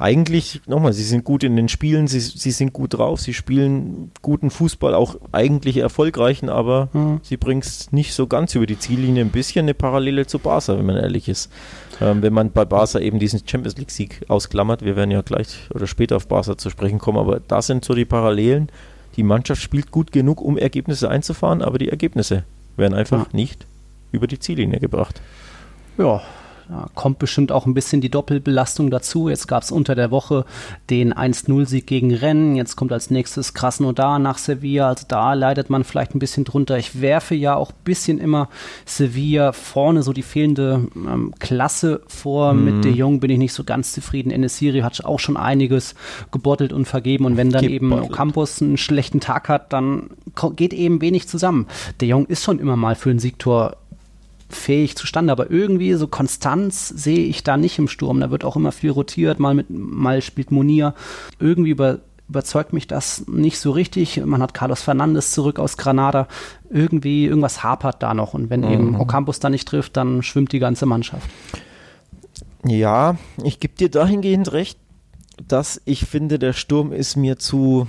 eigentlich, nochmal, sie sind gut in den Spielen, sie, sie sind gut drauf, sie spielen guten Fußball, auch eigentlich erfolgreichen, aber mhm. sie bringen es nicht so ganz über die Ziellinie. Ein bisschen eine Parallele zu Barca, wenn man ehrlich ist. Ähm, wenn man bei Barca eben diesen Champions League-Sieg ausklammert, wir werden ja gleich oder später auf Barca zu sprechen kommen, aber da sind so die Parallelen. Die Mannschaft spielt gut genug, um Ergebnisse einzufahren, aber die Ergebnisse werden einfach ja. nicht über die Ziellinie gebracht. Ja, da kommt bestimmt auch ein bisschen die Doppelbelastung dazu. Jetzt gab es unter der Woche den 1-0-Sieg gegen Rennen. Jetzt kommt als nächstes Krasnodar nach Sevilla. Also da leidet man vielleicht ein bisschen drunter. Ich werfe ja auch ein bisschen immer Sevilla vorne so die fehlende ähm, Klasse vor. Mhm. Mit De Jong bin ich nicht so ganz zufrieden. Enesiri hat auch schon einiges gebottelt und vergeben. Und wenn dann gebottelt. eben Ocampos einen schlechten Tag hat, dann geht eben wenig zusammen. De Jong ist schon immer mal für ein Siegtor fähig zustande. Aber irgendwie so Konstanz sehe ich da nicht im Sturm. Da wird auch immer viel rotiert, mal, mit, mal spielt Monier. Irgendwie über, überzeugt mich das nicht so richtig. Man hat Carlos Fernandes zurück aus Granada. Irgendwie, irgendwas hapert da noch. Und wenn mhm. eben Ocampos da nicht trifft, dann schwimmt die ganze Mannschaft. Ja, ich gebe dir dahingehend recht, dass ich finde, der Sturm ist mir zu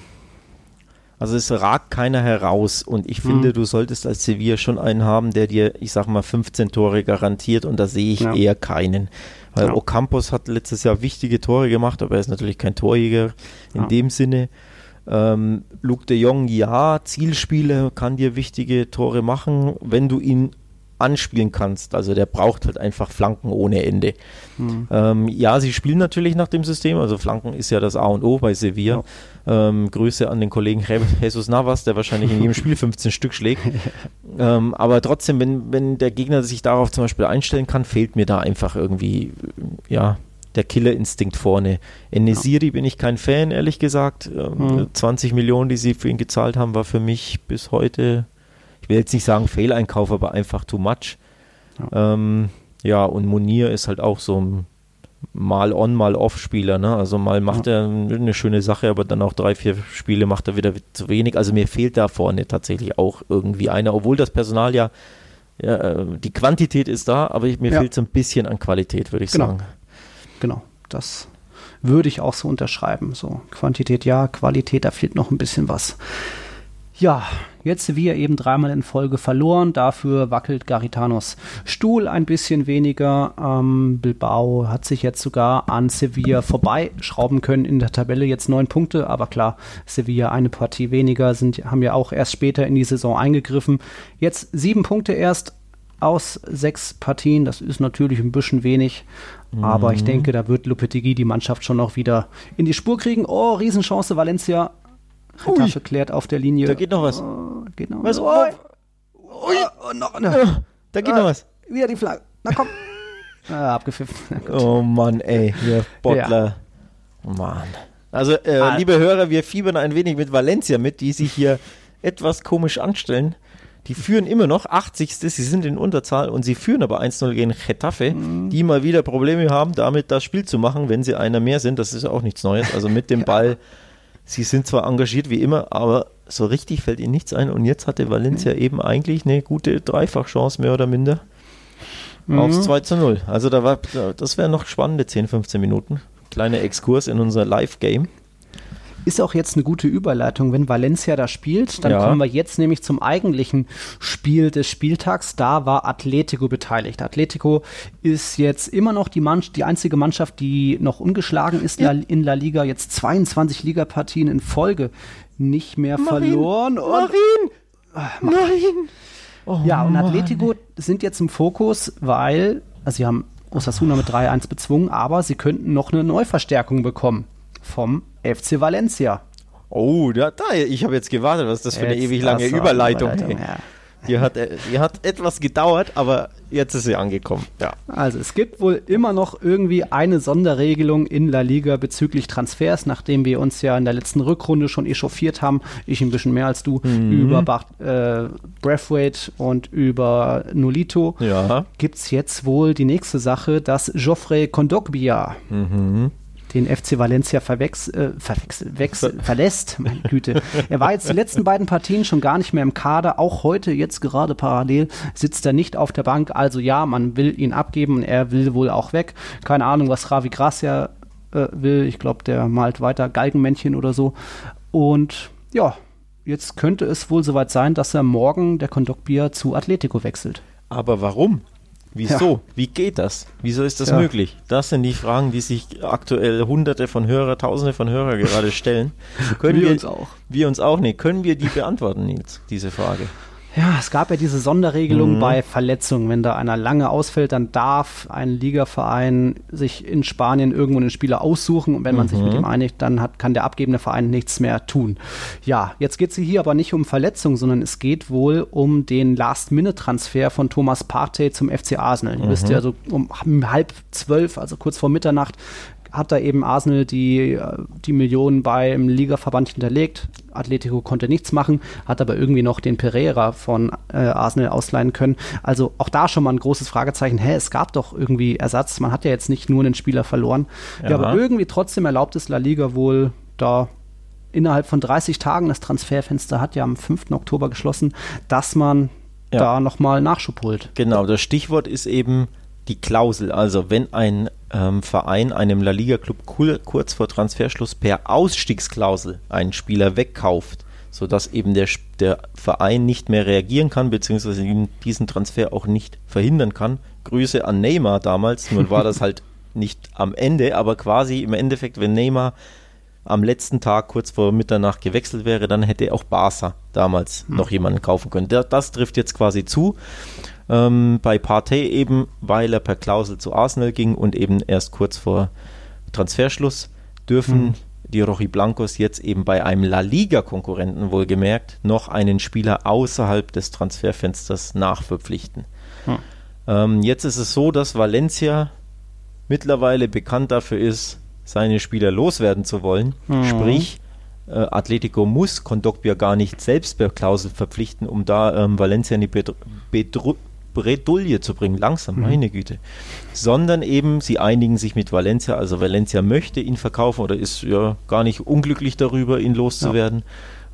also es ragt keiner heraus und ich finde, mhm. du solltest als Sevilla schon einen haben, der dir, ich sag mal, 15 Tore garantiert und da sehe ich ja. eher keinen. Weil ja. Ocampos hat letztes Jahr wichtige Tore gemacht, aber er ist natürlich kein Torjäger in ja. dem Sinne. Ähm, Luke de Jong, ja, Zielspiele kann dir wichtige Tore machen, wenn du ihn anspielen kannst. Also der braucht halt einfach Flanken ohne Ende. Mhm. Ähm, ja, sie spielen natürlich nach dem System, also Flanken ist ja das A und O bei Sevilla. Ja. Ähm, Grüße an den Kollegen Jesus Navas, der wahrscheinlich in jedem Spiel 15 Stück schlägt. ähm, aber trotzdem, wenn, wenn der Gegner sich darauf zum Beispiel einstellen kann, fehlt mir da einfach irgendwie, ja, der Killerinstinkt vorne. Enesiri ja. bin ich kein Fan, ehrlich gesagt. Mhm. 20 Millionen, die sie für ihn gezahlt haben, war für mich bis heute will jetzt nicht sagen Fehleinkauf, aber einfach too much. Ja, ähm, ja und Munir ist halt auch so ein mal on, mal off Spieler. Ne? Also mal macht ja. er eine schöne Sache, aber dann auch drei, vier Spiele macht er wieder zu wenig. Also mir fehlt da vorne tatsächlich auch irgendwie einer, obwohl das Personal ja, ja äh, die Quantität ist da, aber ich, mir ja. fehlt so ein bisschen an Qualität, würde ich genau. sagen. Genau, das würde ich auch so unterschreiben. So Quantität ja, Qualität, da fehlt noch ein bisschen was. Ja, jetzt Sevilla eben dreimal in Folge verloren. Dafür wackelt Garitanos Stuhl ein bisschen weniger. Ähm, Bilbao hat sich jetzt sogar an Sevilla vorbeischrauben können in der Tabelle. Jetzt neun Punkte, aber klar, Sevilla eine Partie weniger, sind, haben ja auch erst später in die Saison eingegriffen. Jetzt sieben Punkte erst aus sechs Partien. Das ist natürlich ein bisschen wenig. Mhm. Aber ich mhm. denke, da wird Lopetegui die Mannschaft schon noch wieder in die Spur kriegen. Oh, Riesenchance, Valencia Retafe klärt auf der Linie. Da geht noch was. Oh, geht noch was. was? Oh, Ui. Oh, noch, ne. Da geht noch was. Wieder die Flagge. Na komm. ah, abgepfiffen. Oh Mann, ey. Der Bottler. Ja. Mann. Also, äh, ah. liebe Hörer, wir fiebern ein wenig mit Valencia mit, die sich hier etwas komisch anstellen. Die führen immer noch 80. Sie sind in Unterzahl und sie führen aber 1-0 gegen Getafe, mhm. die mal wieder Probleme haben, damit das Spiel zu machen, wenn sie einer mehr sind. Das ist auch nichts Neues. Also mit dem ja. Ball sie sind zwar engagiert wie immer, aber so richtig fällt ihnen nichts ein. Und jetzt hatte Valencia mhm. eben eigentlich eine gute Dreifachchance, mehr oder minder, mhm. aufs 2 zu 0. Also da war, das wären noch spannende 10, 15 Minuten. Kleiner Exkurs in unser Live-Game. Ist auch jetzt eine gute Überleitung, wenn Valencia da spielt. Dann ja. kommen wir jetzt nämlich zum eigentlichen Spiel des Spieltags. Da war Atletico beteiligt. Atletico ist jetzt immer noch die, Mann die einzige Mannschaft, die noch ungeschlagen ist ja. in La Liga. Jetzt 22 Ligapartien in Folge nicht mehr Marin, verloren. Und Marin! Ach, Marin! Oh, ja, und Atletico Mann. sind jetzt im Fokus, weil also sie haben Osasuna mit 3-1 bezwungen, aber sie könnten noch eine Neuverstärkung bekommen vom FC Valencia. Oh, da, da ich habe jetzt gewartet, was ist das für eine ewig lange Überleitung. Überleitung ja. Die hat, die hat etwas gedauert, aber jetzt ist sie angekommen. Ja. Also es gibt wohl immer noch irgendwie eine Sonderregelung in La Liga bezüglich Transfers, nachdem wir uns ja in der letzten Rückrunde schon echauffiert haben, ich ein bisschen mehr als du, mhm. über Bach, äh, Braithwaite und über Nolito, ja. gibt es jetzt wohl die nächste Sache, dass Geoffrey Kondogbia mhm den FC Valencia verwechs, äh, verwechs, verlässt. Meine Güte. Er war jetzt die letzten beiden Partien schon gar nicht mehr im Kader. Auch heute, jetzt gerade parallel, sitzt er nicht auf der Bank. Also ja, man will ihn abgeben und er will wohl auch weg. Keine Ahnung, was Ravi Gracia äh, will. Ich glaube, der malt weiter Galgenmännchen oder so. Und ja, jetzt könnte es wohl soweit sein, dass er morgen der Kondoktbier zu Atletico wechselt. Aber warum? Wieso? Ja. Wie geht das? Wieso ist das ja. möglich? Das sind die Fragen, die sich aktuell Hunderte von Hörer, Tausende von Hörer gerade stellen. Können wir, wir uns auch. Wir uns auch nicht. Können wir die beantworten, Nils, diese Frage? Ja, es gab ja diese Sonderregelung mhm. bei Verletzungen. Wenn da einer lange ausfällt, dann darf ein Ligaverein sich in Spanien irgendwo einen Spieler aussuchen und wenn man mhm. sich mit ihm einigt, dann hat, kann der abgebende Verein nichts mehr tun. Ja, jetzt geht es hier aber nicht um Verletzungen, sondern es geht wohl um den Last-Minute-Transfer von Thomas Partey zum FC Arsenal. Mhm. Ihr wisst ja, so um halb zwölf, also kurz vor Mitternacht, hat da eben Arsenal die, äh, die Millionen beim Ligaverband hinterlegt. Atletico konnte nichts machen, hat aber irgendwie noch den Pereira von äh, Arsenal ausleihen können. Also auch da schon mal ein großes Fragezeichen. Hä, es gab doch irgendwie Ersatz. Man hat ja jetzt nicht nur einen Spieler verloren. Ja, ja aber irgendwie trotzdem erlaubt es La Liga wohl da innerhalb von 30 Tagen, das Transferfenster hat ja am 5. Oktober geschlossen, dass man ja. da nochmal Nachschub holt. Genau, das Stichwort ist eben die Klausel. Also wenn ein ähm, Verein einem La Liga-Club kurz vor Transferschluss per Ausstiegsklausel einen Spieler wegkauft, sodass eben der, der Verein nicht mehr reagieren kann, beziehungsweise diesen Transfer auch nicht verhindern kann. Grüße an Neymar damals, nun war das halt nicht am Ende, aber quasi im Endeffekt, wenn Neymar am letzten Tag kurz vor Mitternacht gewechselt wäre, dann hätte auch Barca damals hm. noch jemanden kaufen können. Das, das trifft jetzt quasi zu ähm, bei Partey eben, weil er per Klausel zu Arsenal ging und eben erst kurz vor Transferschluss dürfen mhm. die Rojiblancos jetzt eben bei einem La Liga-Konkurrenten wohlgemerkt noch einen Spieler außerhalb des Transferfensters nachverpflichten. Mhm. Ähm, jetzt ist es so, dass Valencia mittlerweile bekannt dafür ist, seine Spieler loswerden zu wollen. Mhm. Sprich, äh, Atletico muss Kondogbia gar nicht selbst per Klausel verpflichten, um da ähm, Valencia in die Bedr Bedr Bredouille zu bringen, langsam, mhm. meine Güte, sondern eben sie einigen sich mit Valencia, also Valencia möchte ihn verkaufen oder ist ja gar nicht unglücklich darüber, ihn loszuwerden,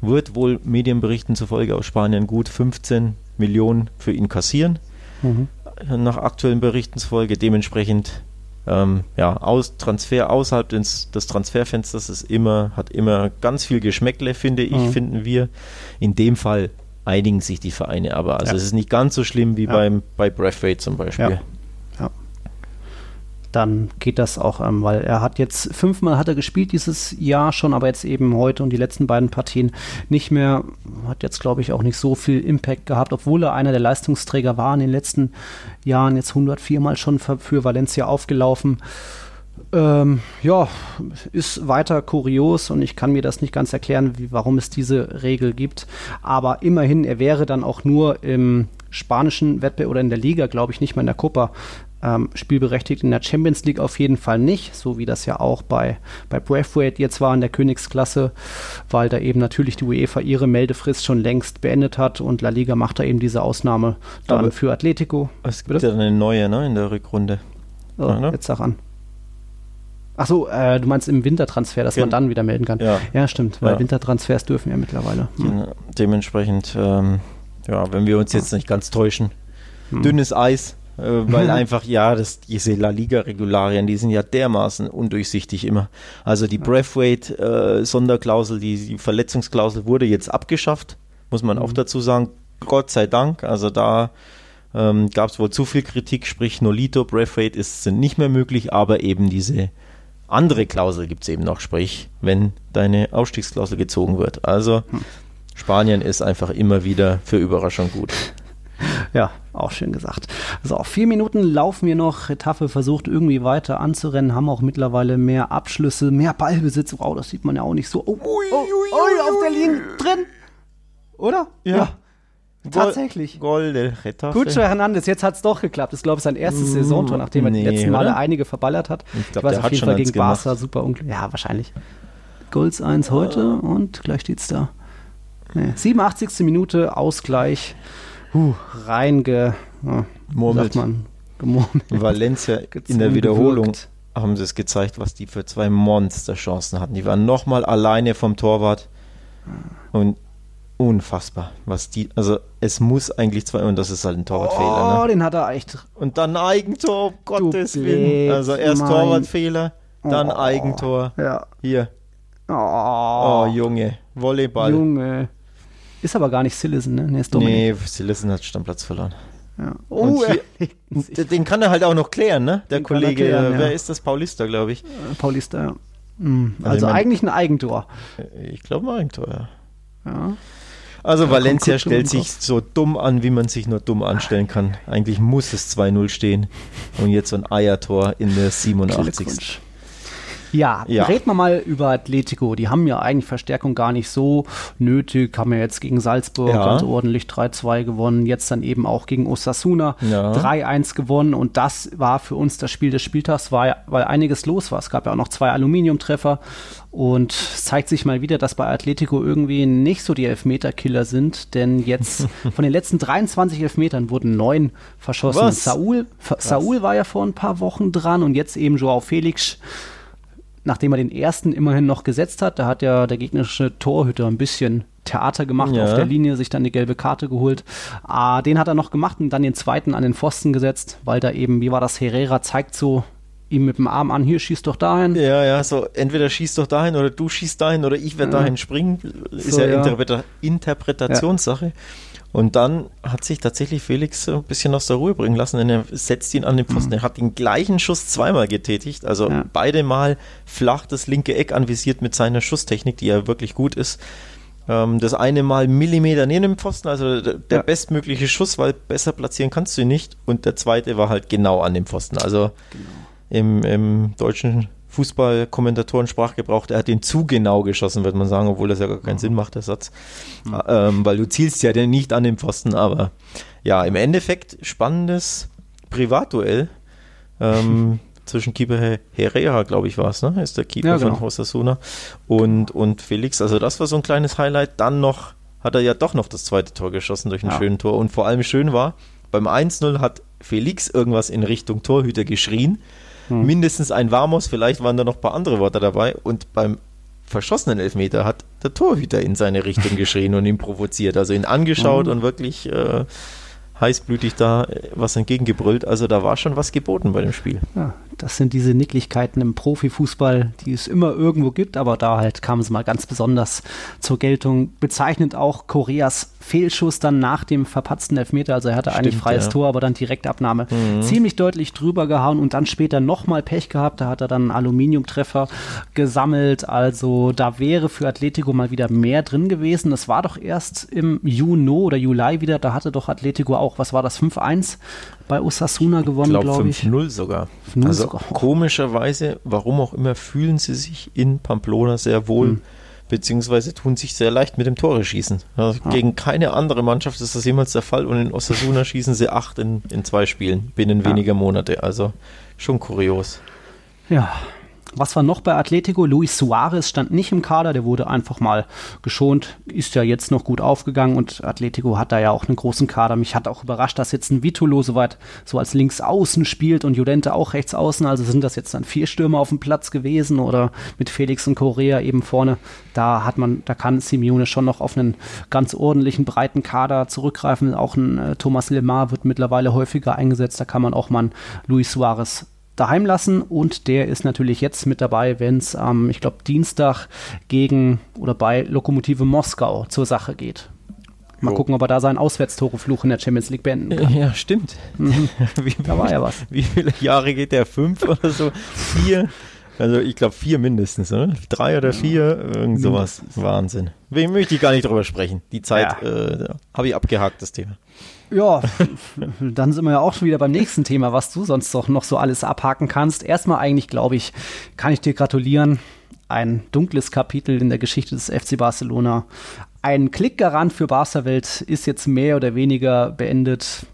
ja. wird wohl Medienberichten zufolge aus Spanien gut 15 Millionen für ihn kassieren, mhm. nach aktuellen Berichten zufolge, dementsprechend ähm, ja, aus, Transfer außerhalb des, des, Transferfensters ist immer, hat immer ganz viel Geschmäckle, finde ich, mhm. finden wir. In dem Fall einigen sich die Vereine aber. Also ja. es ist nicht ganz so schlimm wie ja. beim, bei Braithwaite zum Beispiel. Ja. ja. Dann geht das auch, ähm, weil er hat jetzt fünfmal hat er gespielt dieses Jahr schon, aber jetzt eben heute und die letzten beiden Partien nicht mehr. Hat jetzt, glaube ich, auch nicht so viel Impact gehabt, obwohl er einer der Leistungsträger war in den letzten Jahren. Jetzt 104 Mal schon für Valencia aufgelaufen. Ähm, ja, ist weiter kurios und ich kann mir das nicht ganz erklären, wie, warum es diese Regel gibt. Aber immerhin, er wäre dann auch nur im spanischen Wettbewerb oder in der Liga, glaube ich, nicht mehr in der Copa ähm, spielberechtigt. In der Champions League auf jeden Fall nicht, so wie das ja auch bei, bei Braithwaite jetzt war in der Königsklasse, weil da eben natürlich die UEFA ihre Meldefrist schon längst beendet hat und La Liga macht da eben diese Ausnahme dann Aber für Atletico. Es gibt Bitte? ja eine neue ne, in der Rückrunde. Ja, ne? Jetzt sag an. Ach so, äh, du meinst im Wintertransfer, dass man dann wieder melden kann. Ja, ja stimmt, weil ja. Wintertransfers dürfen ja mittlerweile. Hm. Dementsprechend, ähm, ja, wenn wir uns jetzt nicht ganz täuschen, hm. dünnes Eis, äh, weil einfach, ja, das, diese La Liga-Regularien, die sind ja dermaßen undurchsichtig immer. Also die Breathweight-Sonderklausel, äh, die, die, Verletzungsklausel wurde jetzt abgeschafft, muss man hm. auch dazu sagen. Gott sei Dank, also da ähm, gab es wohl zu viel Kritik, sprich Nolito, Breathweight ist sind nicht mehr möglich, aber eben diese andere Klausel gibt es eben noch, sprich, wenn deine Ausstiegsklausel gezogen wird. Also. Spanien ist einfach immer wieder für Überraschung gut. Ja, auch schön gesagt. So, vier Minuten laufen wir noch. Retafe versucht irgendwie weiter anzurennen, haben auch mittlerweile mehr Abschlüsse, mehr Ballbesitz. Wow, das sieht man ja auch nicht so. Oh, ui, ui, oh, auf der Linie drin. Oder? Ja. ja. Tatsächlich. Golde, Retafe. Cucho Hernandez, jetzt hat es doch geklappt. Das ist, glaube ich, sein erstes mm, Saisontor, nachdem er nee, die letzten Male oder? einige verballert hat. Ich, glaub, ich weiß auf jeden Fall gegen Barca super unglücklich. Ja, wahrscheinlich. Goals 1 heute und gleich steht es da. Nee. 87. Minute, Ausgleich. Uh, reinge. Ja, Murmelt. man, gemurmelt. Valencia in der Wiederholung haben sie es gezeigt, was die für zwei Monsterchancen hatten. Die waren nochmal alleine vom Torwart. Und unfassbar, was die, also es muss eigentlich zwei, und das ist halt ein Torwartfehler. Oh, ne? den hat er echt. Und dann Eigentor, um Gottes Willen. Also erst mein. Torwartfehler, dann oh, Eigentor. Ja. Hier. Oh. oh, Junge, Volleyball. Junge. Ist aber gar nicht Sillison, ne? Nee, ist Nee, Sillison hat Stammplatz verloren. Ja. Oh, hier, den kann er halt auch noch klären, ne? Der den Kollege, klären, ja. wer ist das? Paulista, glaube ich. Äh, Paulista, ja. Mhm. Also, also eigentlich ein Eigentor. Ich glaube ein Eigentor, ja. ja. Also Valencia stellt sich so dumm an, wie man sich nur dumm anstellen kann. Eigentlich muss es 2-0 stehen. Und jetzt so ein Eiertor in der 87. Ja, ja, reden wir mal über Atletico. Die haben ja eigentlich Verstärkung gar nicht so nötig. Haben ja jetzt gegen Salzburg ja. ganz ordentlich 3-2 gewonnen. Jetzt dann eben auch gegen Osasuna ja. 3-1 gewonnen. Und das war für uns das Spiel des Spieltags, weil, weil einiges los war. Es gab ja auch noch zwei Aluminiumtreffer. Und es zeigt sich mal wieder, dass bei Atletico irgendwie nicht so die Elfmeter-Killer sind, denn jetzt von den letzten 23 Elfmetern wurden neun verschossen. Was? Saul, Saul war ja vor ein paar Wochen dran und jetzt eben Joao Felix nachdem er den ersten immerhin noch gesetzt hat, da hat ja der gegnerische Torhüter ein bisschen Theater gemacht ja. auf der Linie, sich dann die gelbe Karte geholt. Ah, den hat er noch gemacht und dann den zweiten an den Pfosten gesetzt, weil da eben, wie war das, Herrera zeigt so ihm mit dem Arm an, hier schießt doch dahin. Ja, ja, so entweder schießt doch dahin oder du schießt dahin oder ich werde ja. dahin springen. Ist so, ja, ja. Interpreta Interpretationssache. Und dann hat sich tatsächlich Felix ein bisschen aus der Ruhe bringen lassen, denn er setzt ihn an den Pfosten. Mhm. Er hat den gleichen Schuss zweimal getätigt, also ja. beide Mal flach das linke Eck anvisiert mit seiner Schusstechnik, die ja wirklich gut ist. Ähm, das eine Mal Millimeter neben dem Pfosten, also der, der ja. bestmögliche Schuss, weil besser platzieren kannst du ihn nicht. Und der zweite war halt genau an dem Pfosten. Also genau. im, im deutschen Fußballkommentatoren Sprachgebrauch, er hat den zu genau geschossen, würde man sagen, obwohl das ja gar keinen mhm. Sinn macht, der Satz. Mhm. Ähm, weil du zielst ja nicht an den Pfosten, aber ja, im Endeffekt spannendes Privatduell ähm, zwischen Keeper Herrera, glaube ich, war es, ne? Ist der Keeper ja, genau. von Osasuna und, und Felix. Also das war so ein kleines Highlight. Dann noch hat er ja doch noch das zweite Tor geschossen durch ein ja. schönes Tor. Und vor allem schön war, beim 1-0 hat Felix irgendwas in Richtung Torhüter geschrien hm. mindestens ein Vamos, vielleicht waren da noch ein paar andere Worte dabei. Und beim verschossenen Elfmeter hat der Torhüter in seine Richtung geschrien und ihn provoziert. Also ihn angeschaut hm. und wirklich äh, heißblütig da äh, was entgegengebrüllt. Also da war schon was geboten bei dem Spiel. Ja, das sind diese Nicklichkeiten im Profifußball, die es immer irgendwo gibt, aber da halt kam es mal ganz besonders zur Geltung. Bezeichnend auch Koreas Fehlschuss dann nach dem verpatzten Elfmeter. Also er hatte Stimmt, eigentlich freies ja. Tor, aber dann Direktabnahme mhm. ziemlich deutlich drüber gehauen und dann später nochmal Pech gehabt. Da hat er dann einen Aluminiumtreffer gesammelt. Also da wäre für Atletico mal wieder mehr drin gewesen. Das war doch erst im Juni oder Juli wieder. Da hatte doch Atletico auch, was war das, 5-1 bei Osasuna gewonnen, glaube glaub, 5-0 sogar. 5 also sogar. komischerweise, warum auch immer, fühlen sie sich in Pamplona sehr wohl. Mhm beziehungsweise tun sich sehr leicht mit dem Tore schießen. Also ja. Gegen keine andere Mannschaft ist das jemals der Fall und in Osasuna schießen sie acht in, in zwei Spielen binnen ja. weniger Monate. Also schon kurios. Ja, was war noch bei Atletico? Luis Suarez stand nicht im Kader, der wurde einfach mal geschont, ist ja jetzt noch gut aufgegangen und Atletico hat da ja auch einen großen Kader. Mich hat auch überrascht, dass jetzt ein Vitolo soweit so als Linksaußen spielt und Judente auch rechts außen. Also sind das jetzt dann vier Stürmer auf dem Platz gewesen oder mit Felix und Correa eben vorne. Da hat man, da kann Simeone schon noch auf einen ganz ordentlichen breiten Kader zurückgreifen. Auch ein äh, Thomas Lemar wird mittlerweile häufiger eingesetzt. Da kann man auch mal einen Luis Suarez daheim lassen und der ist natürlich jetzt mit dabei, wenn es am, ich glaube, Dienstag gegen oder bei Lokomotive Moskau zur Sache geht. Mal oh. gucken, ob er da seinen Auswärtstorefluch in der Champions League beenden kann. Ja, stimmt. Mhm. wie, da war ja was. Wie viele Jahre geht der? Fünf oder so? Vier? Also ich glaube vier mindestens, oder? Drei oder vier, irgend sowas. Wahnsinn. Wem möchte ich gar nicht drüber sprechen. Die Zeit ja. äh, habe ich abgehakt, das Thema. Ja, dann sind wir ja auch schon wieder beim nächsten Thema, was du sonst doch noch so alles abhaken kannst. Erstmal eigentlich, glaube ich, kann ich dir gratulieren. ein dunkles Kapitel in der Geschichte des FC Barcelona. Ein Klickgarant für Barca-Welt ist jetzt mehr oder weniger beendet.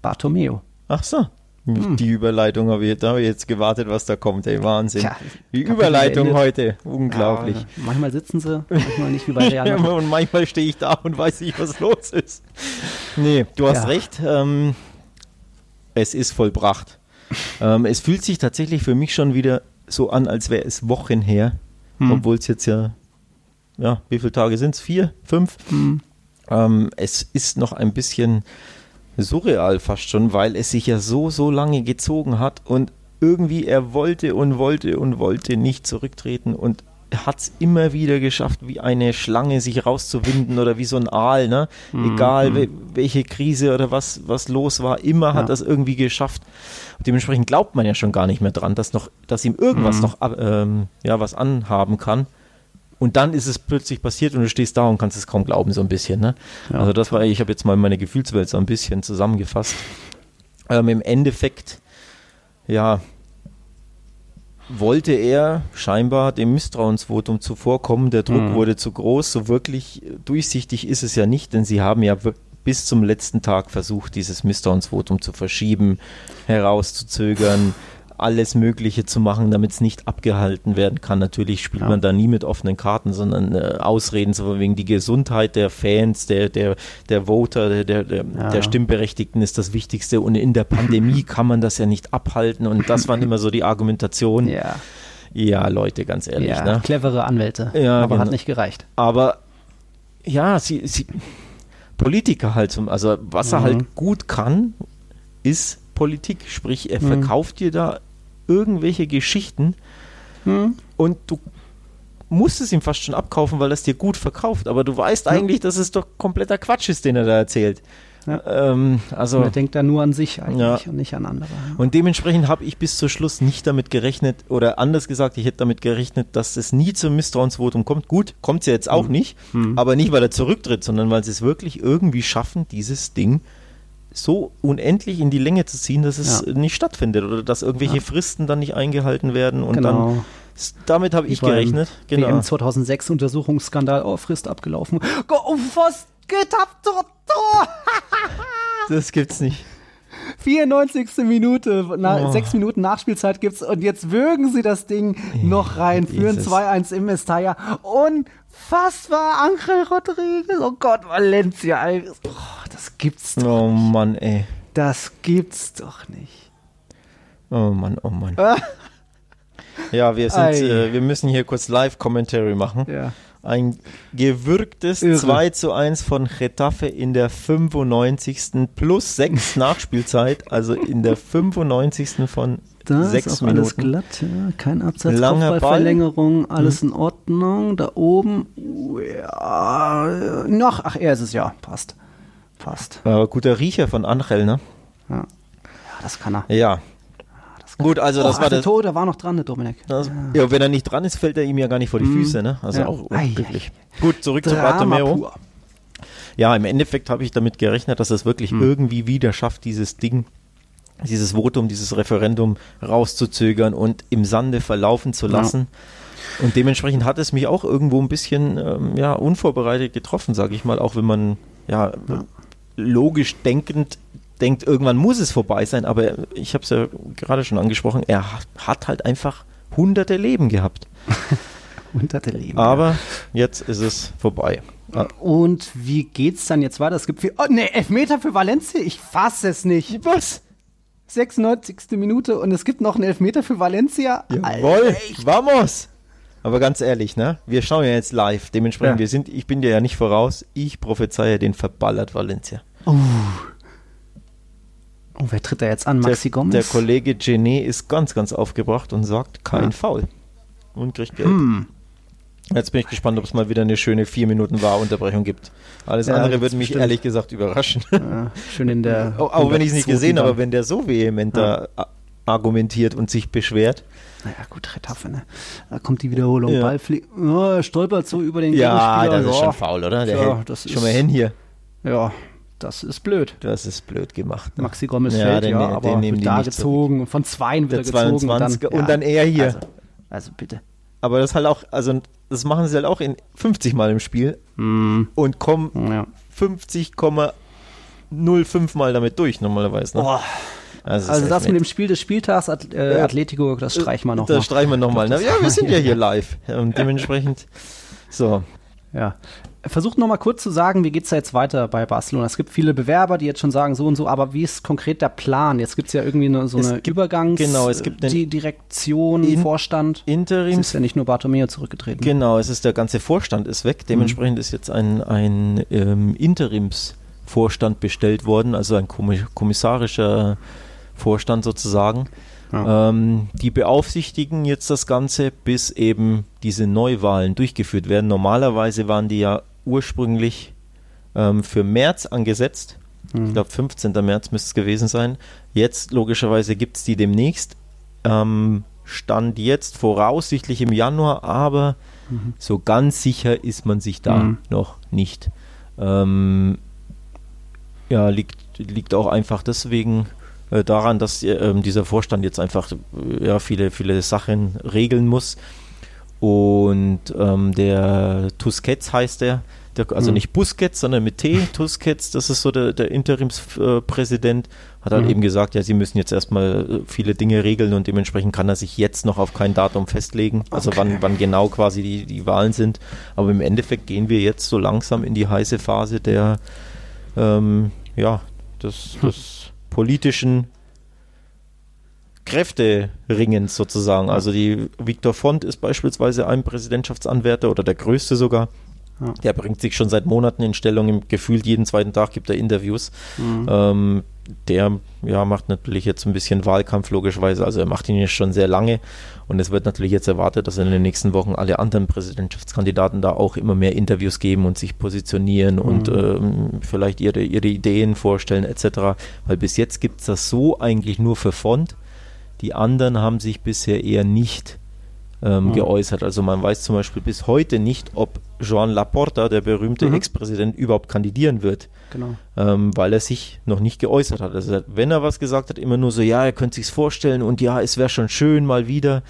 Bartomeo. Ach so. Hm. Die Überleitung habe ich, da habe ich jetzt gewartet, was da kommt. Ey, Wahnsinn. Tja, die Überleitung heute. Unglaublich. Ja, manchmal sitzen sie, manchmal nicht wie bei Real. ja, und manchmal stehe ich da und weiß nicht, was los ist. Nee, du hast ja. recht. Ähm, es ist vollbracht. ähm, es fühlt sich tatsächlich für mich schon wieder so an, als wäre es Wochen her. Hm. Obwohl es jetzt ja, ja, wie viele Tage sind es? Vier? Fünf? Hm. Ähm, es ist noch ein bisschen surreal fast schon, weil es sich ja so, so lange gezogen hat und irgendwie er wollte und wollte und wollte nicht zurücktreten und hat es immer wieder geschafft, wie eine Schlange sich rauszuwinden oder wie so ein Aal, ne? Mhm. Egal mhm. welche Krise oder was, was los war, immer ja. hat das irgendwie geschafft. Und dementsprechend glaubt man ja schon gar nicht mehr dran, dass noch, dass ihm irgendwas mhm. noch ähm, ja, was anhaben kann. Und dann ist es plötzlich passiert und du stehst da und kannst es kaum glauben, so ein bisschen. Ne? Ja. Also das war, ich habe jetzt mal meine Gefühlswelt so ein bisschen zusammengefasst. Ähm, Im Endeffekt, ja, wollte er scheinbar dem Misstrauensvotum zuvorkommen. Der Druck mhm. wurde zu groß. So wirklich durchsichtig ist es ja nicht, denn sie haben ja bis zum letzten Tag versucht, dieses Misstrauensvotum zu verschieben, herauszuzögern alles Mögliche zu machen, damit es nicht abgehalten werden kann. Natürlich spielt ja. man da nie mit offenen Karten, sondern äh, Ausreden so wegen die Gesundheit der Fans, der, der, der Voter, der, der, ja. der Stimmberechtigten ist das Wichtigste. Und in der Pandemie kann man das ja nicht abhalten. Und das waren immer so die Argumentationen. Ja. Ja, Leute, ganz ehrlich. Ja, ne? clevere Anwälte. Ja, aber genau. hat nicht gereicht. Aber ja, sie, sie Politiker halt, also was mhm. er halt gut kann, ist Politik. Sprich, er mhm. verkauft dir da irgendwelche Geschichten mhm. und du musst es ihm fast schon abkaufen, weil er es dir gut verkauft. Aber du weißt ja. eigentlich, dass es doch kompletter Quatsch ist, den er da erzählt. Ja. Ähm, also, und er denkt da nur an sich eigentlich ja. und nicht an andere. Und dementsprechend habe ich bis zum Schluss nicht damit gerechnet, oder anders gesagt, ich hätte damit gerechnet, dass es nie zum Misstrauensvotum kommt. Gut, kommt es ja jetzt auch mhm. nicht, mhm. aber nicht, weil er zurücktritt, sondern weil sie es wirklich irgendwie schaffen, dieses Ding so unendlich in die Länge zu ziehen, dass es ja. nicht stattfindet oder dass irgendwelche ja. Fristen dann nicht eingehalten werden und genau. dann damit habe ich, gerechnet. Genau. WM 2006 Untersuchungsskandal, oh, Frist abgelaufen. Oh, was geht ab, Toto? das gibt's nicht. 94. Minute, na, oh. sechs Minuten Nachspielzeit gibt's und jetzt würgen sie das Ding noch rein, führen 2-1 im Mestalla. Unfassbar, Angel Rodriguez, oh Gott, Valencia, oh, das gibt's doch Oh nicht. Mann, ey. Das gibt's doch nicht. Oh Mann, oh Mann. ja, wir sind, äh, wir müssen hier kurz Live-Commentary machen. Ja. Ein gewürgtes Irre. 2 zu 1 von Getafe in der 95. plus 6 Nachspielzeit, also in der 95. von da 6 ist auch Minuten. alles glatt, ja. kein Absatz, Verlängerung, alles hm. in Ordnung. Da oben, ja, noch, ach, er ist es ja, passt. Passt. Äh, guter Riecher von Angel, ne? Ja. ja, das kann er. Ja, Gut, also das oh, war der Tor, der war noch dran, der Dominik. Das, ja. ja. wenn er nicht dran ist, fällt er ihm ja gar nicht vor die mhm. Füße, ne? Also ja. auch unglücklich. Gut, zurück Drama zu Bartomeo. Pur. Ja, im Endeffekt habe ich damit gerechnet, dass es wirklich mhm. irgendwie wieder schafft, dieses Ding, dieses Votum, dieses Referendum rauszuzögern und im Sande verlaufen zu lassen. Ja. Und dementsprechend hat es mich auch irgendwo ein bisschen ähm, ja, unvorbereitet getroffen, sage ich mal, auch wenn man ja, logisch denkend denkt, irgendwann muss es vorbei sein, aber ich habe es ja gerade schon angesprochen, er hat halt einfach hunderte Leben gehabt. hunderte Leben. Aber ja. jetzt ist es vorbei. Und wie geht's dann jetzt weiter? Es gibt viel. Oh, ne, Elfmeter für Valencia? Ich fasse es nicht. Was? 96. Minute und es gibt noch einen Elfmeter für Valencia. Jawohl, vamos! Aber ganz ehrlich, ne? Wir schauen ja jetzt live. Dementsprechend, ja. wir sind, ich bin dir ja nicht voraus. Ich prophezeie den verballert Valencia. Uh. Oh, wer tritt da jetzt an? Maxi der, Gomez? Der Kollege Genet ist ganz, ganz aufgebracht und sagt kein ja. Foul. Und kriegt Geld. Hm. Jetzt bin ich gespannt, ob es mal wieder eine schöne 4 Minuten Wahrunterbrechung gibt. Alles ja, andere würde mich bestimmt. ehrlich gesagt überraschen. Ja, schön in der. auch, auch wenn ich es nicht gesehen habe, wenn der so vehement ja. da argumentiert und sich beschwert. Naja, gut, Retaffe, ne? Da kommt die Wiederholung. Ja. Ball fliegt. Oh, er stolpert so über den Ja, das ist schon faul, oder? Der ja, das schon mal hin hier. Ja, das ist blöd. Das ist blöd gemacht. Ne? Maxi Gomez ja, fällt, den, ja, aber den wird da gezogen. So. Von zweien wird er gezogen. Und dann, und dann er hier. Also, also bitte. Aber das halt auch, also das machen sie halt auch in 50 Mal im Spiel mm. und kommen ja. 50,05 Mal damit durch normalerweise. Ne? Also, also das mit dem Spiel des Spieltags, At äh, Atletico, das streichen wir nochmal. Das streichen wir nochmal. Ne? Ja, wir sind ja hier live. Und dementsprechend, so. Ja. Versucht nochmal kurz zu sagen, wie geht es da jetzt weiter bei Barcelona? Es gibt viele Bewerber, die jetzt schon sagen so und so, aber wie ist konkret der Plan? Jetzt gibt es ja irgendwie eine, so eine Übergangs- genau, es gibt die Direktion, in, Vorstand. Interims. Es ist ja nicht nur Bartomeo zurückgetreten. Genau, es ist der ganze Vorstand ist weg. Dementsprechend mhm. ist jetzt ein, ein ähm, Interimsvorstand bestellt worden, also ein kommissarischer Vorstand sozusagen. Ja. Ähm, die beaufsichtigen jetzt das Ganze, bis eben diese Neuwahlen durchgeführt werden. Normalerweise waren die ja ursprünglich ähm, für März angesetzt. Mhm. Ich glaube, 15. März müsste es gewesen sein. Jetzt, logischerweise, gibt es die demnächst. Ähm, Stand jetzt voraussichtlich im Januar, aber mhm. so ganz sicher ist man sich da mhm. noch nicht. Ähm, ja, liegt, liegt auch einfach deswegen äh, daran, dass äh, dieser Vorstand jetzt einfach äh, ja, viele, viele Sachen regeln muss. Und ähm, der Tusquets heißt der, der also mhm. nicht Busquets, sondern mit T, Tusquets, das ist so der, der Interimspräsident, hat halt mhm. eben gesagt, ja, sie müssen jetzt erstmal äh, viele Dinge regeln und dementsprechend kann er sich jetzt noch auf kein Datum festlegen, also okay. wann, wann genau quasi die, die Wahlen sind. Aber im Endeffekt gehen wir jetzt so langsam in die heiße Phase der, ähm, ja, des, hm. des politischen Kräfteringens sozusagen. Also die Viktor Font ist beispielsweise ein Präsidentschaftsanwärter oder der größte sogar. Ja. Der bringt sich schon seit Monaten in Stellung. Gefühlt jeden zweiten Tag gibt er Interviews. Mhm. Ähm, der ja, macht natürlich jetzt ein bisschen Wahlkampf, logischerweise. Also er macht ihn jetzt schon sehr lange. Und es wird natürlich jetzt erwartet, dass in den nächsten Wochen alle anderen Präsidentschaftskandidaten da auch immer mehr Interviews geben und sich positionieren mhm. und ähm, vielleicht ihre, ihre Ideen vorstellen etc. Weil bis jetzt gibt es das so eigentlich nur für Font. Die anderen haben sich bisher eher nicht ähm, mhm. geäußert. Also man weiß zum Beispiel bis heute nicht, ob Joan Laporta, der berühmte mhm. Ex-Präsident, überhaupt kandidieren wird. Genau. Ähm, weil er sich noch nicht geäußert hat. Also wenn er was gesagt hat, immer nur so, ja, er könnte sich vorstellen und ja, es wäre schon schön mal wieder.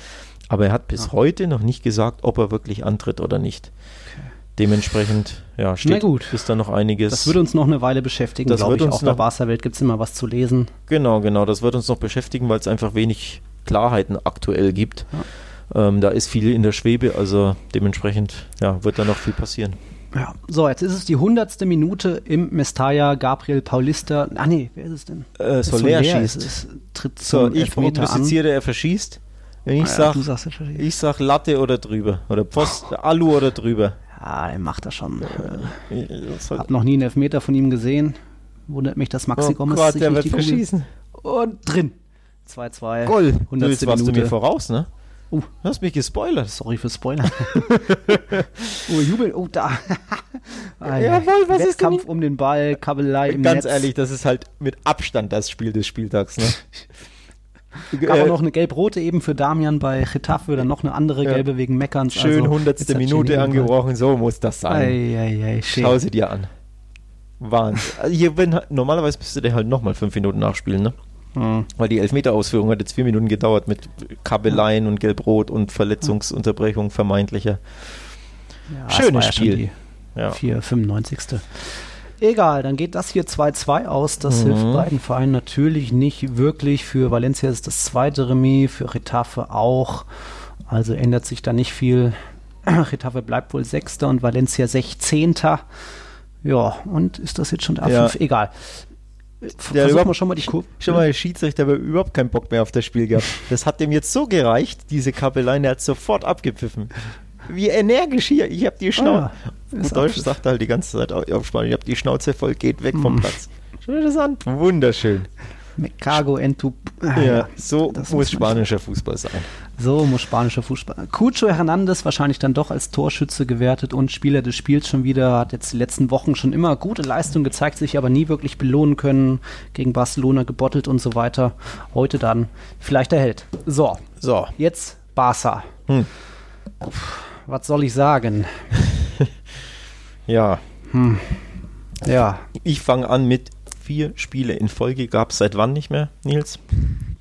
Aber er hat bis ja. heute noch nicht gesagt, ob er wirklich antritt oder nicht. Dementsprechend, ja, steht gut. ist da noch einiges. Das würde uns noch eine Weile beschäftigen, das glaube ich. Auch in der Barca-Welt gibt es immer was zu lesen. Genau, genau. Das wird uns noch beschäftigen, weil es einfach wenig Klarheiten aktuell gibt. Ja. Ähm, da ist viel in der Schwebe, also dementsprechend ja, wird da noch viel passieren. Ja, so, jetzt ist es die hundertste Minute im Mestalla. Gabriel Paulista. Ah, nee, wer ist es denn? Äh, Soler, Soler schießt. Es, tritt so, ich prognostiziere, er verschießt. Ich, ah, ja, sag, ich sag Latte oder drüber. Oder Post. Alu oder drüber. Ja, er macht das schon. Ich äh, hab noch nie einen Elfmeter von ihm gesehen. Wundert mich, dass Maxi oh Gomez Gott, sich der nicht wird die verschießen. Und drin. 2-2. Goal. 100. Jetzt warst du mir voraus, ne? Uh, du hast mich gespoilert. Sorry für Spoiler. oh, Jubel. Oh, da. Jawohl, was ist Kampf um den Ball, Kabelei im Ganz Netz. ehrlich, das ist halt mit Abstand das Spiel des Spieltags, ne? Gab auch noch eine gelb-rote eben für Damian bei Getafe, dann noch eine andere gelbe ja. wegen Meckerns. Schön also, hundertste Minute angebrochen, so muss das sein. Ei, ei, ei, Schau sie dir an. Wahnsinn. Also hier, wenn, normalerweise müsste der halt nochmal fünf Minuten nachspielen, ne? Mhm. Weil die Elfmeter-Ausführung hat jetzt vier Minuten gedauert mit Kabeleien und Gelb-Rot und Verletzungsunterbrechung vermeintlicher. Ja, Schönes Spiel. Ja 4,95. Egal, dann geht das hier 2-2 aus. Das mhm. hilft beiden Vereinen natürlich nicht wirklich. Für Valencia ist das zweite Remis, für Retafe auch. Also ändert sich da nicht viel. Retafe bleibt wohl Sechster und Valencia Sechzehnter. Ja, und ist das jetzt schon der A5? Ja. Egal. Ja, Versuchen wir schon mal die Kurve. Schon mal, der Schiedsrichter aber überhaupt keinen Bock mehr auf das Spiel gehabt. Das hat dem jetzt so gereicht, diese Kabeleien, er hat sofort abgepfiffen wie energisch hier. Ich habe die Schnauze. Ah, ja. Deutsch sagt halt die ganze Zeit auf Spanisch, ich habe die Schnauze voll, geht weg vom mm. Platz. Das an. Wunderschön. Mecago Entu. Ah, ja, so muss spanischer Fußball sein. So muss spanischer Fußball. Cucho Hernandez wahrscheinlich dann doch als Torschütze gewertet und Spieler des Spiels schon wieder. Hat jetzt die letzten Wochen schon immer gute Leistung gezeigt, sich aber nie wirklich belohnen können. Gegen Barcelona gebottelt und so weiter. Heute dann vielleicht der Held. So. So. Jetzt Barca. Hm was soll ich sagen? ja. Hm. Ja. Ich fange an mit vier Spiele in Folge. Gab es seit wann nicht mehr, Nils?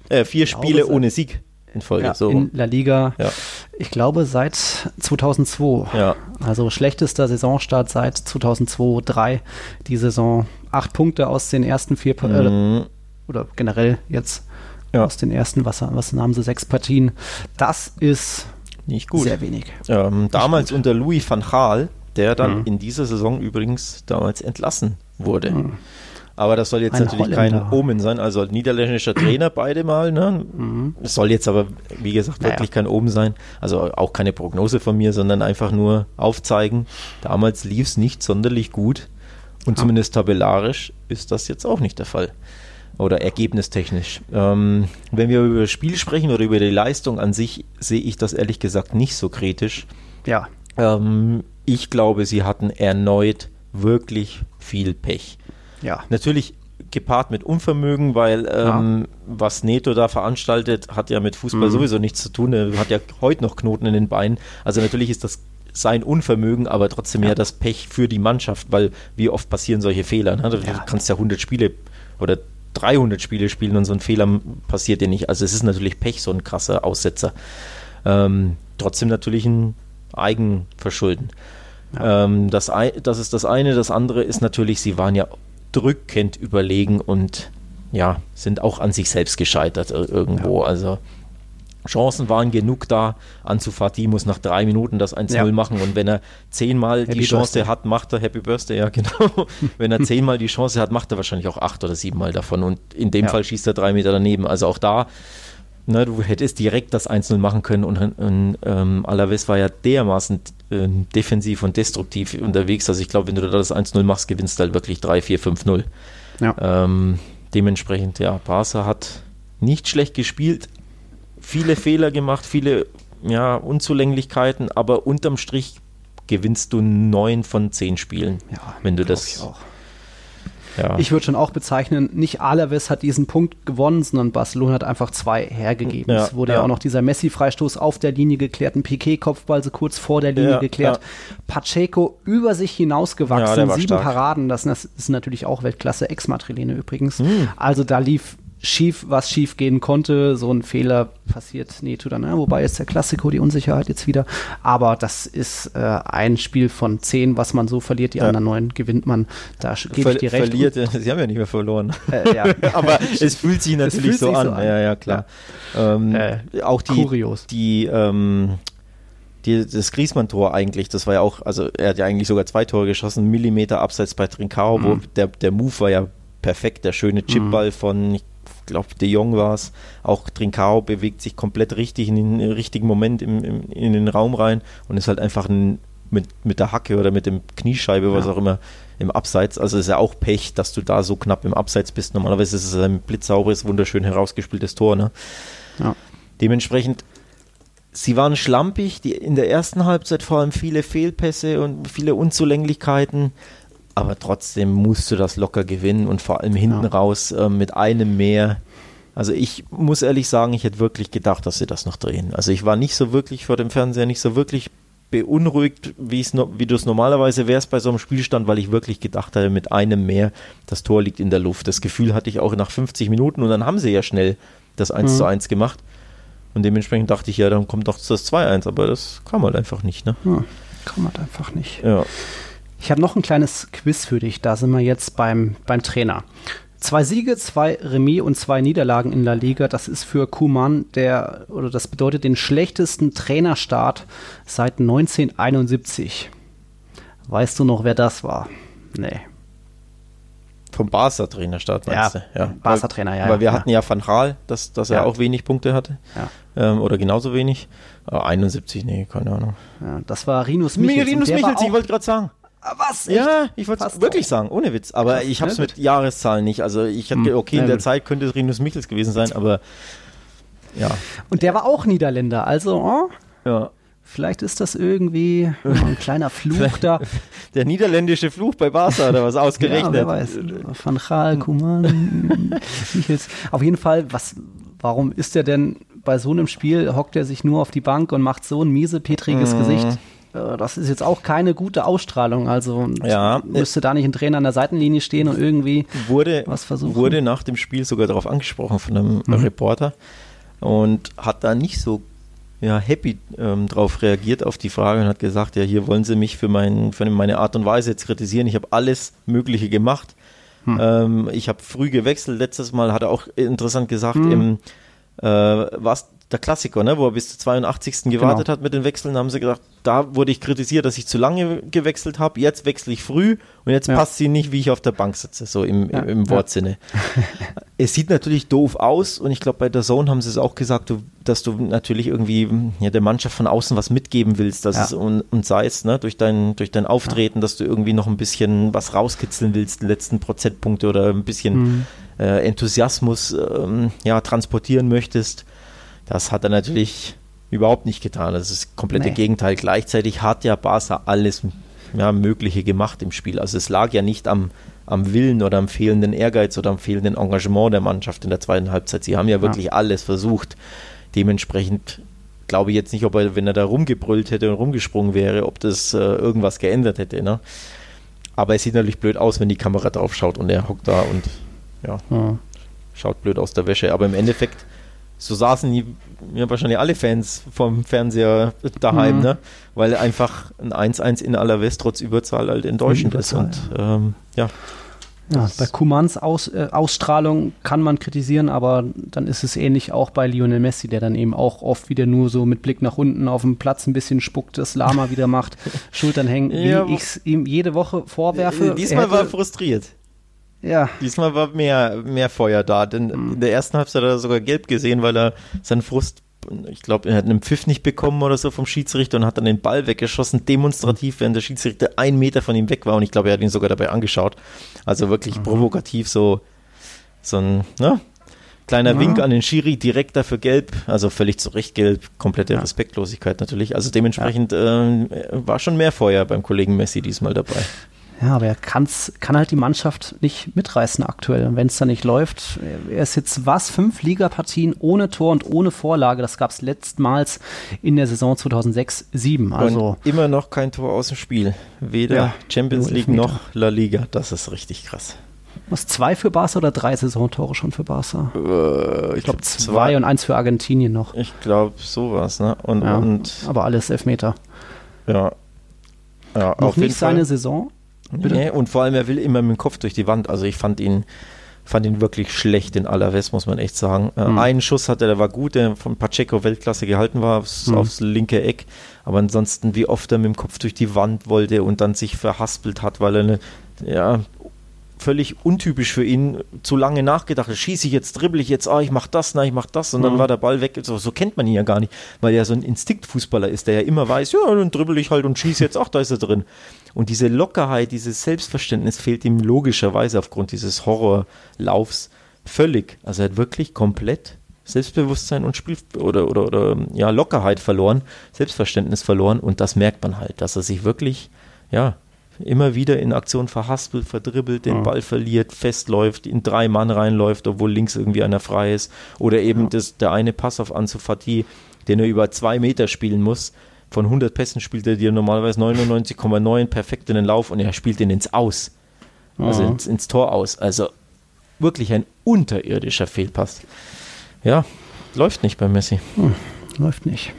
Äh, vier Spiele ohne Sieg in Folge. Ja, so. In La Liga. Ja. Ich glaube seit 2002. Ja. Also schlechtester Saisonstart seit 2002, 3 die Saison. Acht Punkte aus den ersten vier, äh, Mhm. oder generell jetzt Ja. aus den ersten, was, was haben sie, sechs Partien. Das ist Nicht gut. sehr wenig. Ähm, damals unter Louis van Gaal, der dann Mhm. in dieser Saison übrigens damals entlassen wurde. Aber das soll jetzt Ein natürlich Holländer. kein Omen sein. Also niederländischer Trainer beide mal. Ne? Es soll jetzt aber, wie gesagt, Naja. wirklich kein Omen sein. Also auch keine Prognose von mir, sondern einfach nur aufzeigen. Damals lief es nicht sonderlich gut. Und zumindest tabellarisch ist das jetzt auch nicht der Fall. Oder ergebnistechnisch. Ähm, wenn wir über das Spiel sprechen oder über die Leistung an sich, sehe ich das ehrlich gesagt nicht so kritisch. Ja, Ähm, ich glaube, sie hatten erneut wirklich viel Pech. ja. Natürlich gepaart mit Unvermögen, weil ähm, was Neto da veranstaltet, hat ja mit Fußball sowieso nichts zu tun. Er hat ja heute noch Knoten in den Beinen. Also natürlich ist das sein Unvermögen, aber trotzdem ja, das Pech für die Mannschaft, weil wie oft passieren solche Fehler. Ne? Du Ja. kannst ja 100 Spiele oder 300 Spiele spielen und so ein Fehler passiert dir nicht. Also es ist natürlich Pech, so ein krasser Aussetzer. Ähm, trotzdem natürlich ein Eigenverschulden. Ähm, das, das ist das eine. Das andere ist natürlich, sie waren ja drückend überlegen und ja, sind auch an sich selbst gescheitert ir- irgendwo. Also Chancen waren genug da. Ansu Fati muss nach drei Minuten das 1-0 Ja. machen und wenn er zehnmal Happy die Chance Birthday. hat, macht er Happy Birthday, ja genau. wenn er zehnmal die Chance hat, macht er wahrscheinlich auch acht oder siebenmal davon und in dem Ja. Fall schießt er drei Meter daneben. Also auch da, ne, du hättest direkt das 1-0 machen können und, und ähm, Alaves war ja dermaßen ähm, defensiv und destruktiv unterwegs. Also ich glaube, wenn du da das 1-0 machst, gewinnst du halt wirklich 3, 4, 5-0. Ja. Ähm, dementsprechend, ja, Barca hat nicht schlecht gespielt, viele Fehler gemacht, viele ja, Unzulänglichkeiten, aber unterm Strich gewinnst du neun von zehn Spielen, Ja, wenn du das. ich auch. Ja, Ich würde schon auch bezeichnen, nicht Alaves hat diesen Punkt gewonnen, sondern Barcelona hat einfach zwei hergegeben. Ja, es wurde ja. ja. auch noch dieser Messi-Freistoß auf der Linie geklärt, ein Piquet-Kopfball so kurz vor der Linie geklärt. Pacheco über sich hinausgewachsen, sieben stark. Paraden, das, das ist natürlich auch Weltklasse, Ex-Madrilene übrigens. Hm. Also da lief schief, was schief gehen konnte. So ein Fehler passiert Neto dann, ne? wobei ist der Klassiko die Unsicherheit jetzt wieder. Aber das ist äh, ein Spiel von zehn, was man so verliert. Die Ja. anderen neun gewinnt man. Da gebe Ver ich dir recht. verliert, sie haben ja nicht mehr verloren. Äh, ja. Aber es fühlt sich natürlich fühlt so, sich an. so an. Ja, ja, klar. Ähm, Äh, auch die, kurios. die, ähm, die, das Griesmann-Tor eigentlich, das war ja auch, also er hat ja eigentlich sogar zwei Tore geschossen, Millimeter abseits bei Trincao, wo der, der Move war ja perfekt, der schöne Chipball von, ich glaube, De Jong war es. Auch Trincao bewegt sich komplett richtig in den richtigen Moment im, im, in den Raum rein und ist halt einfach ein, mit, mit der Hacke oder mit dem Kniescheibe, was Ja. auch immer, im Abseits. Also ist ja auch Pech, dass du da so knapp im Abseits bist. Normalerweise ist es ein blitzsauberes, wunderschön herausgespieltes Tor. Ne? Ja. Dementsprechend, sie waren schlampig, die, in der ersten Halbzeit vor allem viele Fehlpässe und viele Unzulänglichkeiten, aber trotzdem musst du das locker gewinnen und vor allem hinten Ja. raus äh, mit einem mehr. Also ich muss ehrlich sagen, ich hätte wirklich gedacht, dass sie das noch drehen. Also ich war nicht so wirklich vor dem Fernseher, nicht so wirklich beunruhigt, wie, es no, wie du es normalerweise wärst bei so einem Spielstand, weil ich wirklich gedacht hatte, mit einem mehr, das Tor liegt in der Luft. Das Gefühl hatte ich auch nach 50 Minuten und dann haben sie ja schnell das 1 zu 1 gemacht. Und dementsprechend dachte ich, ja, dann kommt doch das 2-1, aber das kam halt einfach nicht, ne? Hm, kann man einfach nicht. Ja. Ich habe noch ein kleines Quiz für dich. Da sind wir jetzt beim, beim Trainer. Zwei Siege, zwei Remis und zwei Niederlagen in La Liga. Das ist für Kuman der, oder das bedeutet den schlechtesten Trainerstart seit 1971. Weißt du noch, wer das war? Nee. Vom Barca-Trainerstart meinst Ja, du? Ja, Barca-Trainer, ja, Weil wir ja. hatten ja Van Gaal, dass, dass er Ja. auch wenig Punkte hatte. Ja. Ähm, oder genauso wenig. Äh, 71, nee, keine Ahnung. Ja, das war Rinus Michels. Rinus Michels, ich wollte gerade sagen. Was? Echt? Ja, ich wollte es Passt wirklich sagen, ohne Witz. Aber Krass, ich habe es ja, mit Jahreszahlen nicht. Also ich hatte, Hm, okay, in der. Zeit könnte es Rinus Michels gewesen sein, aber ja. Und der war auch Niederländer. Also, oh, ja. vielleicht ist das irgendwie ein kleiner Fluch da. Der niederländische Fluch bei Barca oder was ausgerechnet. Ja, wer weiß. Van Gaal, Kuman, Michels. Auf jeden Fall, was, warum ist er denn bei so einem Spiel, hockt er sich nur auf die Bank und macht so ein miese, petriges Mhm. Gesicht? Äh, Das ist jetzt auch keine gute Ausstrahlung. Also Ja. müsste da nicht ein Trainer an der Seitenlinie stehen und irgendwie wurde, Was versuchen? wurde nach dem Spiel sogar darauf angesprochen von einem Mhm. Reporter und hat da nicht so ja, happy ähm, darauf reagiert, auf die Frage und hat gesagt, ja, hier wollen sie mich für, mein, für meine Art und Weise jetzt kritisieren. Ich habe alles Mögliche gemacht. Hm. Ähm, ich habe früh gewechselt. Letztes Mal hat er auch interessant gesagt, hm. im äh, was der Klassiker, ne, wo er bis zur 82. gewartet genau. hat mit den Wechseln, haben sie gesagt, da wurde ich kritisiert, dass ich zu lange gewechselt habe. Jetzt wechsle ich früh und jetzt ja. passt sie nicht, wie ich auf der Bank sitze, so im, ja. im, Wortsinne. es sieht natürlich doof aus und ich glaube, bei der Zone haben sie es auch gesagt, du, dass du natürlich irgendwie ja, der Mannschaft von außen was mitgeben willst, dass es, und, und sei es ne, durch, dein, durch dein Auftreten, dass du irgendwie noch ein bisschen was rauskitzeln willst, die letzten Prozentpunkte oder ein bisschen mhm. äh, Enthusiasmus ähm, ja, transportieren möchtest. Das hat er natürlich überhaupt nicht getan. Das ist das komplette nee. Gegenteil. Gleichzeitig hat ja Barca alles ja, Mögliche gemacht im Spiel. Also es lag ja nicht am, am Willen oder am fehlenden Ehrgeiz oder am fehlenden Engagement der Mannschaft in der zweiten Halbzeit. Sie haben ja wirklich ja. alles versucht. Dementsprechend glaube ich jetzt nicht, ob er, wenn er da rumgebrüllt hätte und rumgesprungen wäre, ob das äh, irgendwas geändert hätte. Ne? Aber es sieht natürlich blöd aus, wenn die Kamera drauf schaut und er hockt da und ja, ja. schaut blöd aus der Wäsche. Aber im Endeffekt so saßen die, ja, wahrscheinlich alle Fans vom Fernseher daheim, mhm. ne? weil einfach ein 1-1 in aller West trotz Überzahl halt enttäuschend ist. Und ähm, ja. Ja, bei Kumans Aus, äh, Ausstrahlung kann man kritisieren, aber dann ist es ähnlich auch bei Lionel Messi, der dann eben auch oft wieder nur so mit Blick nach unten auf dem Platz ein bisschen spuckt, das Lama wieder macht, Schultern hängen, ja, wie ich es ihm jede Woche vorwerfe. Diesmal war er frustriert. Ja. Diesmal war mehr, mehr Feuer da, denn mhm. in der ersten Halbzeit hat er sogar gelb gesehen, weil er seinen Frust, ich glaube, er hat einen Pfiff nicht bekommen oder so vom Schiedsrichter und hat dann den Ball weggeschossen, demonstrativ, während der Schiedsrichter ein Meter von ihm weg war und ich glaube, er hat ihn sogar dabei angeschaut. Also wirklich mhm. provokativ so, so ein, ne? Kleiner ja. Wink an den Schiri, direkt dafür gelb, also völlig zu Recht gelb, komplette ja. Respektlosigkeit natürlich. Also dementsprechend ja. äh, war schon mehr Feuer beim Kollegen Messi diesmal dabei. Ja, aber er kann's, kann halt die Mannschaft nicht mitreißen aktuell. Und wenn es da nicht läuft, er ist jetzt was, fünf Ligapartien ohne Tor und ohne Vorlage. Das gab es letztmals in der Saison 2006-7. Also und immer noch kein Tor aus dem Spiel. Weder ja, Champions League noch La Liga. Das ist richtig krass. Was, zwei für Barca oder drei Saisontore schon für Barca? Äh, ich glaube zwei, zwei und eins für Argentinien noch. Ich glaube sowas, ne? Und, ja, und aber alles Elfmeter. Ja. ja noch nicht seine Fall. Saison, Nee, und vor allem, er will immer mit dem Kopf durch die Wand. Also ich fand ihn, fand ihn wirklich schlecht in aller West, muss man echt sagen. Äh, mhm. Einen Schuss hatte, der war gut, der von Pacheco Weltklasse gehalten war, aufs, mhm. aufs, linke Eck. Aber ansonsten, wie oft er mit dem Kopf durch die Wand wollte und dann sich verhaspelt hat, weil er eine, ja, völlig untypisch für ihn zu lange nachgedacht. Schieße ich jetzt, dribbel ich jetzt, ah, ich mach das, na, ich mach das und mhm. dann war der Ball weg. So, so, kennt man ihn ja gar nicht, weil er so ein Instinktfußballer ist, der ja immer weiß, ja, dann dribbel ich halt und schieße jetzt, ach, da ist er drin. Und diese Lockerheit, dieses Selbstverständnis fehlt ihm logischerweise aufgrund dieses Horrorlaufs völlig. Also er hat wirklich komplett Selbstbewusstsein und Spiel oder, oder, oder ja, Lockerheit verloren, Selbstverständnis verloren und das merkt man halt, dass er sich wirklich, ja, immer wieder in Aktion verhaspelt, verdribbelt, den ja. Ball verliert, festläuft, in drei Mann reinläuft, obwohl links irgendwie einer frei ist. Oder eben ja. das, der eine Pass auf Ansu Fati, den er über zwei Meter spielen muss. Von 100 Pässen spielt er dir normalerweise 99,9 perfekt in den Lauf und er spielt den ins Aus. Also ins, ins Tor aus. Also wirklich ein unterirdischer Fehlpass. Ja, läuft nicht bei Messi. Hm, läuft nicht.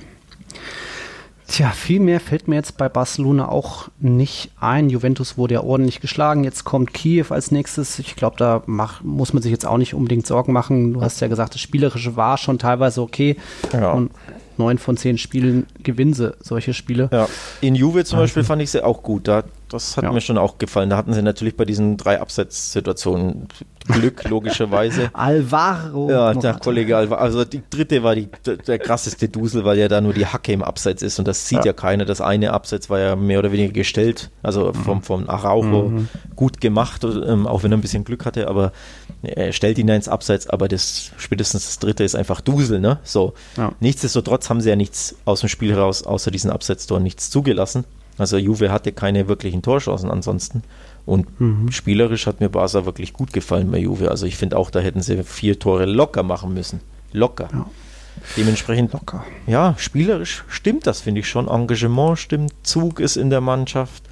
Tja, viel mehr fällt mir jetzt bei Barcelona auch nicht ein. Juventus wurde ja ordentlich geschlagen. Jetzt kommt Kiew als nächstes. Ich glaube, da mach, muss man sich jetzt auch nicht unbedingt Sorgen machen. Du hast ja gesagt, das Spielerische war schon teilweise okay. Ja. Und neun von zehn Spielen gewinnen sie solche Spiele. Ja. In Juve zum Beispiel fand ich sie auch gut. Da, das hat ja. mir schon auch gefallen. Da hatten sie natürlich bei diesen drei Abseitssituationen Glück, logischerweise. Alvaro. Ja, der Kollege Alvaro. Also die dritte war die, der krasseste Dusel, weil ja da nur die Hacke im Abseits ist und das sieht ja, ja keiner. Das eine Abseits war ja mehr oder weniger gestellt, also mhm. vom, vom Araujo mhm. gut gemacht, ähm, auch wenn er ein bisschen Glück hatte, aber er stellt ihn ja ins Abseits, aber das spätestens das dritte ist einfach Dusel, ne? So. Ja. Nichtsdestotrotz haben sie ja nichts aus dem Spiel heraus, außer diesen Abseitstor, nichts zugelassen. Also Juve hatte keine wirklichen Torchancen ansonsten. Und mhm. spielerisch hat mir Barca wirklich gut gefallen bei Juve. Also ich finde auch, da hätten sie vier Tore locker machen müssen. Locker. Ja. Dementsprechend locker. Ja, spielerisch stimmt das, finde ich schon. Engagement stimmt, Zug ist in der Mannschaft.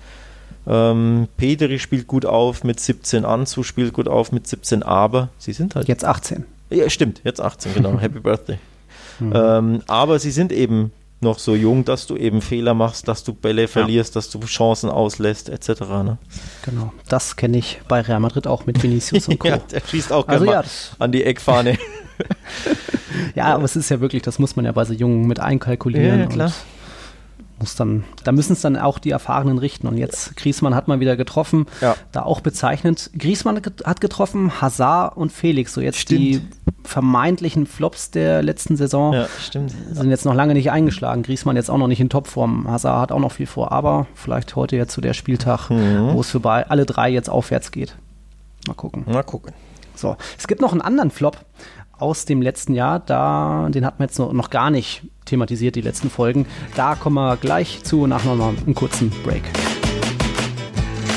Ähm, Pedri spielt gut auf mit 17, Anzu spielt gut auf mit 17, aber sie sind halt. Jetzt 18. Ja, stimmt, jetzt 18, genau. Happy Birthday. Mhm. Ähm, aber sie sind eben noch so jung, dass du eben Fehler machst, dass du Bälle verlierst, dass du Chancen auslässt, etc. Ne? Genau, das kenne ich bei Real Madrid auch mit Vinicius und Co. ja, der schießt auch also, ja, an die Eckfahne. ja, aber es ist ja wirklich, das muss man ja bei so Jungen mit einkalkulieren. Ja, klar muss dann, da müssen es dann auch die Erfahrenen richten. Und jetzt, Griesmann hat mal wieder getroffen, ja. da auch bezeichnend. Griesmann hat getroffen, Hazard und Felix, so jetzt stimmt. die vermeintlichen Flops der letzten Saison ja, stimmt. sind jetzt noch lange nicht eingeschlagen. Griesmann jetzt auch noch nicht in Topform. Hazard hat auch noch viel vor, aber vielleicht heute jetzt zu der Spieltag, mhm. wo es für alle drei jetzt aufwärts geht. Mal gucken. Mal gucken. So, es gibt noch einen anderen Flop aus dem letzten Jahr. Da, den hatten wir jetzt noch, gar nicht thematisiert, die letzten Folgen. Da kommen wir gleich zu, nach nochmal einem kurzen Break.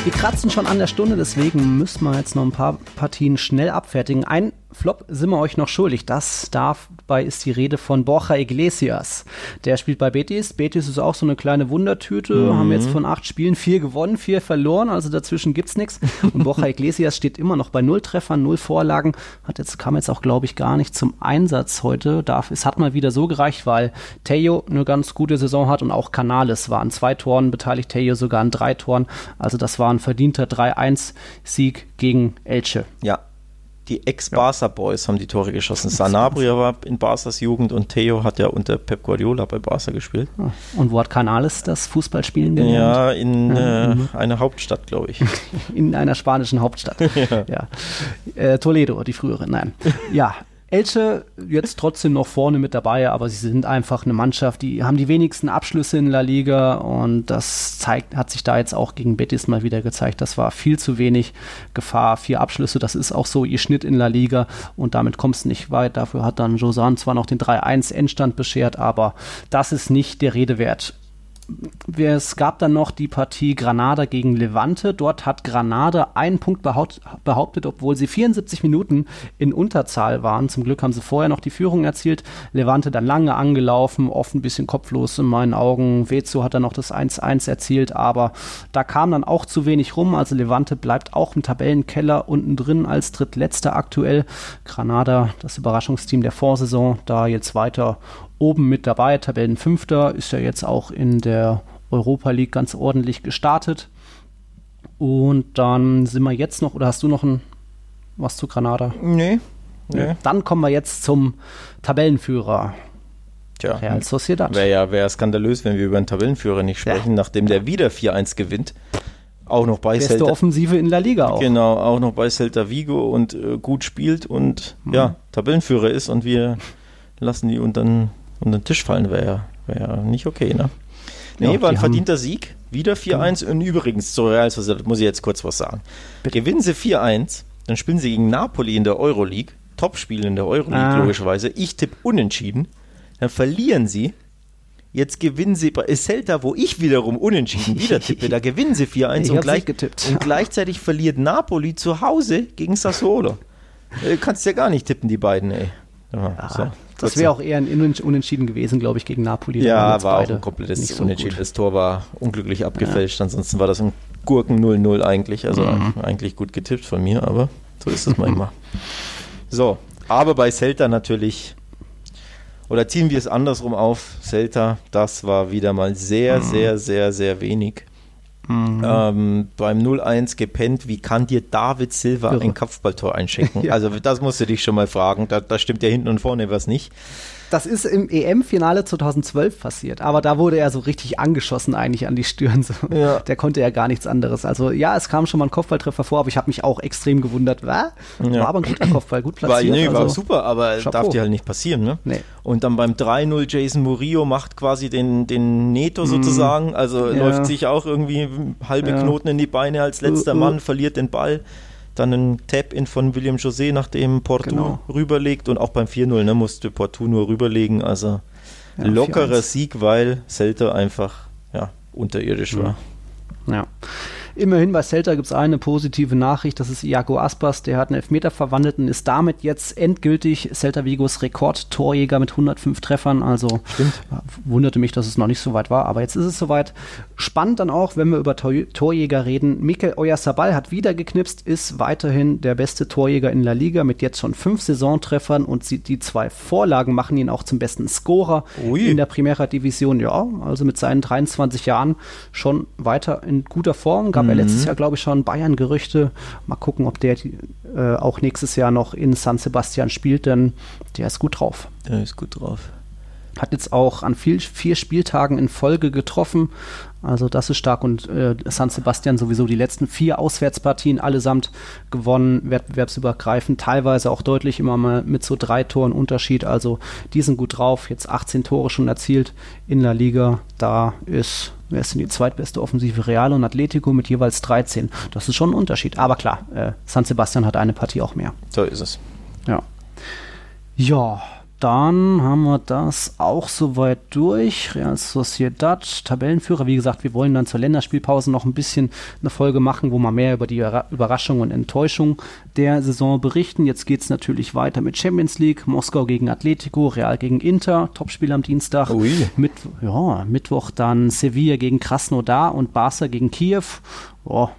Wir kratzen schon an der Stunde, deswegen müssen wir jetzt noch ein paar Partien schnell abfertigen. Ein Flop sind wir euch noch schuldig. Das dabei ist die Rede von Borja Iglesias. Der spielt bei Betis. Betis ist auch so eine kleine Wundertüte. Mhm. Haben jetzt von acht Spielen vier gewonnen, vier verloren. Also dazwischen gibt's nichts. Und Borja Iglesias steht immer noch bei null Treffern, null Vorlagen. Hat jetzt, kam jetzt auch, glaube ich, gar nicht zum Einsatz heute. Darf, es hat mal wieder so gereicht, weil Teo eine ganz gute Saison hat und auch Canales war an zwei Toren beteiligt. Teo sogar an drei Toren. Also das war ein verdienter 3-1-Sieg gegen Elche. Ja, die Ex-Barca-Boys haben die Tore geschossen. Sanabria war in Barças Jugend und Theo hat ja unter Pep Guardiola bei Barca gespielt. Ah, und wo hat Canales das Fußballspielen gelernt? Ja, in ja. Äh, einer Hauptstadt, glaube ich. in einer spanischen Hauptstadt. ja. ja. Äh, Toledo, die frühere, nein. Ja, Elche jetzt trotzdem noch vorne mit dabei, aber sie sind einfach eine Mannschaft, die haben die wenigsten Abschlüsse in La Liga und das zeigt, hat sich da jetzt auch gegen Betis mal wieder gezeigt. Das war viel zu wenig Gefahr. Vier Abschlüsse, das ist auch so ihr Schnitt in La Liga und damit kommst du nicht weit. Dafür hat dann Josan zwar noch den 3-1 Endstand beschert, aber das ist nicht der Rede wert es gab dann noch die Partie Granada gegen Levante. Dort hat Granada einen Punkt behauptet, obwohl sie 74 Minuten in Unterzahl waren. Zum Glück haben sie vorher noch die Führung erzielt. Levante dann lange angelaufen, oft ein bisschen kopflos in meinen Augen. Vezo hat dann noch das 1-1 erzielt, aber da kam dann auch zu wenig rum. Also Levante bleibt auch im Tabellenkeller unten drin als drittletzter aktuell. Granada, das Überraschungsteam der Vorsaison, da jetzt weiter oben mit dabei. Tabellenfünfter ist ja jetzt auch in der Europa League ganz ordentlich gestartet. Und dann sind wir jetzt noch, oder hast du noch ein, was zu Granada? Nee. nee. Dann kommen wir jetzt zum Tabellenführer. Tja, Real Sociedad. Wäre ja wär skandalös, wenn wir über einen Tabellenführer nicht sprechen, ja. nachdem der wieder 4-1 gewinnt. Auch noch bei Beste Celta. Offensive in der Liga auch. Genau, auch noch bei Celta Vigo und äh, gut spielt und mhm. ja, Tabellenführer ist und wir lassen die und dann unter den Tisch fallen wäre wär ja nicht okay, ne? Nee, ja, war ein verdienter Sieg. Wieder 4-1. Genau. Und übrigens, zu Real Sociedad muss ich jetzt kurz was sagen. Bitte. Gewinnen sie 4-1, dann spielen sie gegen Napoli in der Euroleague. Topspiel in der Euroleague, ah. logischerweise. Ich tippe unentschieden. Dann verlieren sie. Jetzt gewinnen sie bei Celta, wo ich wiederum unentschieden wieder tippe. Da gewinnen sie 4-1 und, gleich, und gleichzeitig verliert Napoli zu Hause gegen Sassuolo. Du äh, kannst ja gar nicht tippen, die beiden, ey. Ja, so. Das wäre auch eher ein Unentschieden gewesen, glaube ich, gegen Napoli. Ja, war auch ein komplettes so Unentschieden. Gut. Das Tor war unglücklich abgefälscht, ja. ansonsten war das ein Gurken 0-0 eigentlich. Also mhm. eigentlich gut getippt von mir, aber so ist es manchmal. So, aber bei Celta natürlich, oder ziehen wir es andersrum auf, Celta, das war wieder mal sehr, mhm. sehr, sehr, sehr wenig. Mhm. Ähm, beim 0-1 gepennt, wie kann dir David Silva Irre. ein Kopfballtor einschenken? ja. Also das musst du dich schon mal fragen, da, da stimmt ja hinten und vorne was nicht. Das ist im EM-Finale 2012 passiert, aber da wurde er so richtig angeschossen eigentlich an die Stirn. So. Ja. Der konnte ja gar nichts anderes. Also ja, es kam schon mal ein Kopfballtreffer vor, aber ich habe mich auch extrem gewundert. War, ja. war aber ein guter Kopfball, gut platziert. War, nee, also, war super, aber Chapeau. darf dir halt nicht passieren. Ne? Nee. Und dann beim 3-0 Jason Murillo macht quasi den, den Neto mhm. sozusagen, also ja. läuft sich auch irgendwie halbe Knoten in die Beine als letzter uh, uh. Mann, verliert den Ball dann ein Tap-In von William José, nachdem Porto genau. rüberlegt und auch beim 4-0 ne, musste Porto nur rüberlegen. Also ja, lockerer Sieg, weil Celta einfach ja, unterirdisch war. Ja. immerhin bei Celta gibt es eine positive Nachricht, das ist Iago Aspas, der hat einen Elfmeter verwandelt und ist damit jetzt endgültig Celta Vigos Rekordtorjäger mit 105 Treffern. Also Stimmt. wunderte mich, dass es noch nicht so weit war, aber jetzt ist es soweit. Spannend dann auch, wenn wir über Tor Torjäger reden. Mikel Oyarzabal hat wieder geknipst, ist weiterhin der beste Torjäger in La Liga mit jetzt schon fünf Saisontreffern und die zwei Vorlagen machen ihn auch zum besten Scorer Ui. in der Primera Division. Ja, also mit seinen 23 Jahren schon weiter in guter Form. Gab mhm. ja letztes Jahr, glaube ich, schon Bayern-Gerüchte. Mal gucken, ob der äh, auch nächstes Jahr noch in San Sebastian spielt, denn der ist gut drauf. Der ist gut drauf. Hat jetzt auch an viel, vier Spieltagen in Folge getroffen. Also das ist stark und äh, San Sebastian sowieso die letzten vier Auswärtspartien allesamt gewonnen, wettbewerbsübergreifend, teilweise auch deutlich immer mal mit so drei Toren Unterschied. Also die sind gut drauf, jetzt 18 Tore schon erzielt in der Liga. Da ist, wer ist denn die zweitbeste Offensive? Real und Atletico mit jeweils 13. Das ist schon ein Unterschied. Aber klar, äh, San Sebastian hat eine Partie auch mehr. So ist es. Ja. Ja, dann haben wir das auch soweit durch. Real Sociedad, Tabellenführer. Wie gesagt, wir wollen dann zur Länderspielpause noch ein bisschen eine Folge machen, wo wir mehr über die Überraschung und Enttäuschung der Saison berichten. Jetzt geht es natürlich weiter mit Champions League, Moskau gegen Atletico, Real gegen Inter, Topspiel am Dienstag. Mit, ja, Mittwoch dann Sevilla gegen Krasnodar und Barca gegen Kiew. Oh,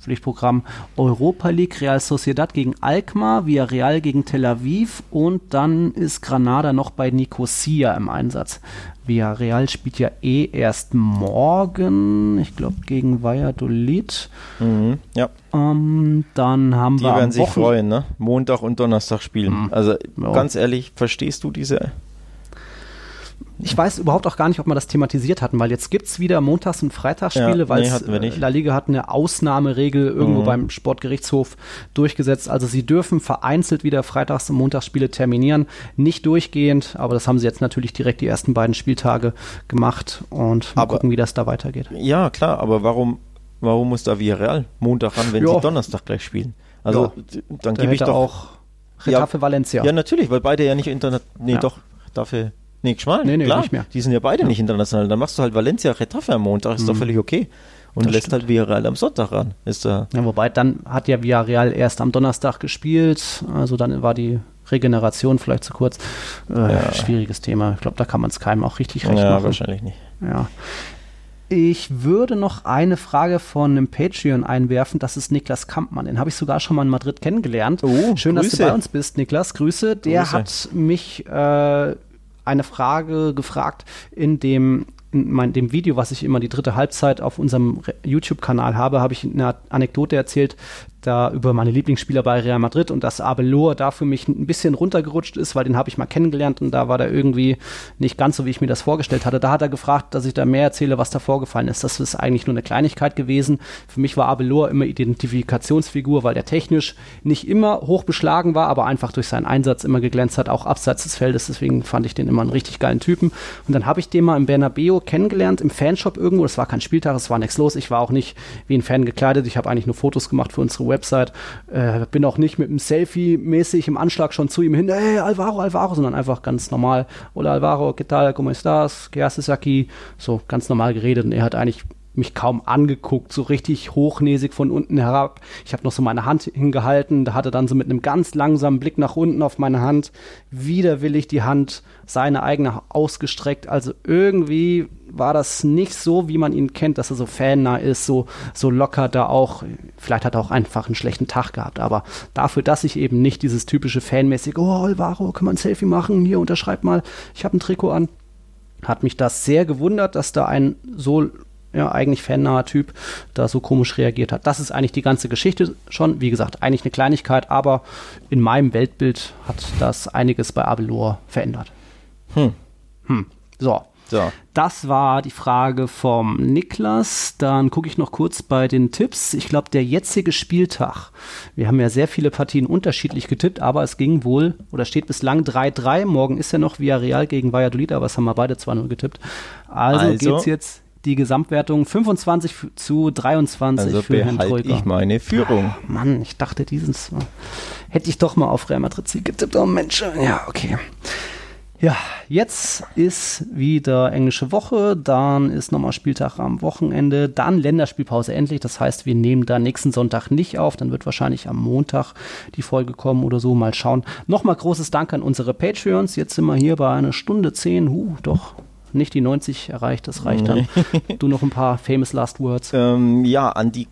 Pflichtprogramm Europa League, Real Sociedad gegen Alkmaar, Villarreal gegen Tel Aviv und dann ist Granada noch bei Nicosia im Einsatz. Villarreal spielt ja eh erst morgen, ich glaube gegen Valladolid. Mhm, ja. Ähm, dann haben Die wir. Die werden sich freuen, ne? Montag und Donnerstag spielen. Mhm. Also ja. ganz ehrlich, verstehst du diese ich weiß überhaupt auch gar nicht, ob wir das thematisiert hatten, weil jetzt gibt es wieder Montags- und Freitagsspiele, ja, weil nee, La Liga hat eine Ausnahmeregel irgendwo mhm. beim Sportgerichtshof durchgesetzt. Also sie dürfen vereinzelt wieder Freitags- und Montagsspiele terminieren, nicht durchgehend, aber das haben sie jetzt natürlich direkt die ersten beiden Spieltage gemacht und mal aber, gucken, wie das da weitergeht. Ja, klar, aber warum, warum muss da Villarreal Montag ran, wenn jo. sie Donnerstag gleich spielen? Also ja. dann gebe ich doch auch Retafe ja, Valencia. Ja, natürlich, weil beide ja nicht Internet. Nee, ja. doch, dafür Nee, Geschmal, nee, nee, klar. nicht mehr. Die sind ja beide ja. nicht international. Dann machst du halt Valencia Retafe am Montag, ist mhm. doch völlig okay. Und das lässt stimmt. halt Villarreal am Sonntag ran. Ist da ja, wobei dann hat ja Villarreal erst am Donnerstag gespielt, also dann war die Regeneration vielleicht zu kurz. Äh, ja. Schwieriges Thema. Ich glaube, da kann man es keinem auch richtig recht ja, machen. wahrscheinlich nicht. Ja. Ich würde noch eine Frage von einem Patreon einwerfen. Das ist Niklas Kampmann. Den habe ich sogar schon mal in Madrid kennengelernt. Oh, Schön, Grüße. dass du bei uns bist, Niklas. Grüße. Der Grüße. hat mich äh, eine Frage gefragt in dem in mein, dem Video, was ich immer die dritte Halbzeit auf unserem YouTube-Kanal habe, habe ich eine Anekdote erzählt, da über meine Lieblingsspieler bei Real Madrid und dass Abelor da für mich ein bisschen runtergerutscht ist, weil den habe ich mal kennengelernt und da war der irgendwie nicht ganz so, wie ich mir das vorgestellt hatte. Da hat er gefragt, dass ich da mehr erzähle, was da vorgefallen ist. Das ist eigentlich nur eine Kleinigkeit gewesen. Für mich war Abelor immer Identifikationsfigur, weil der technisch nicht immer hoch beschlagen war, aber einfach durch seinen Einsatz immer geglänzt hat, auch abseits des Feldes. Deswegen fand ich den immer einen richtig geilen Typen. Und dann habe ich den mal im Bernabeo kennengelernt, im Fanshop irgendwo. Es war kein Spieltag, es war nichts los. Ich war auch nicht wie ein Fan gekleidet. Ich habe eigentlich nur Fotos gemacht für unsere Website. Äh, bin auch nicht mit einem Selfie mäßig im Anschlag schon zu ihm hin, hey, Alvaro, Alvaro, sondern einfach ganz normal, hola Alvaro, ¿qué tal, cómo estás, qué haces aquí? So ganz normal geredet und er hat eigentlich mich kaum angeguckt, so richtig hochnäsig von unten herab. Ich habe noch so meine Hand hingehalten, da hatte dann so mit einem ganz langsamen Blick nach unten auf meine Hand widerwillig die Hand seine eigene ausgestreckt. Also irgendwie war das nicht so, wie man ihn kennt, dass er so fannah ist, so, so locker da auch. Vielleicht hat er auch einfach einen schlechten Tag gehabt, aber dafür, dass ich eben nicht dieses typische fanmäßige, oh Alvaro, kann man ein Selfie machen? Hier, unterschreib mal, ich habe ein Trikot an. Hat mich das sehr gewundert, dass da ein so ja, eigentlich fannaher Typ da so komisch reagiert hat. Das ist eigentlich die ganze Geschichte schon. Wie gesagt, eigentlich eine Kleinigkeit, aber in meinem Weltbild hat das einiges bei Abelor verändert. Hm. Hm. So. so. Das war die Frage vom Niklas. Dann gucke ich noch kurz bei den Tipps. Ich glaube, der jetzige Spieltag. Wir haben ja sehr viele Partien unterschiedlich getippt, aber es ging wohl oder steht bislang 3-3. Morgen ist ja noch Villarreal gegen Valladolid, aber das haben wir beide 2-0 getippt. Also, also geht es jetzt die Gesamtwertung 25 zu 23 also für Herrn Troika. ich meine Führung. Ach, Mann, ich dachte, dieses hätte ich doch mal auf Real Madrid getippt. Oh Mensch, ja, okay. Ja, jetzt ist wieder englische Woche, dann ist nochmal Spieltag am Wochenende, dann Länderspielpause endlich. Das heißt, wir nehmen da nächsten Sonntag nicht auf, dann wird wahrscheinlich am Montag die Folge kommen oder so. Mal schauen. Nochmal großes Dank an unsere Patreons. Jetzt sind wir hier bei einer Stunde zehn. Huh, doch nicht die 90 erreicht, das reicht dann. du noch ein paar famous last words. Ähm, ja, an die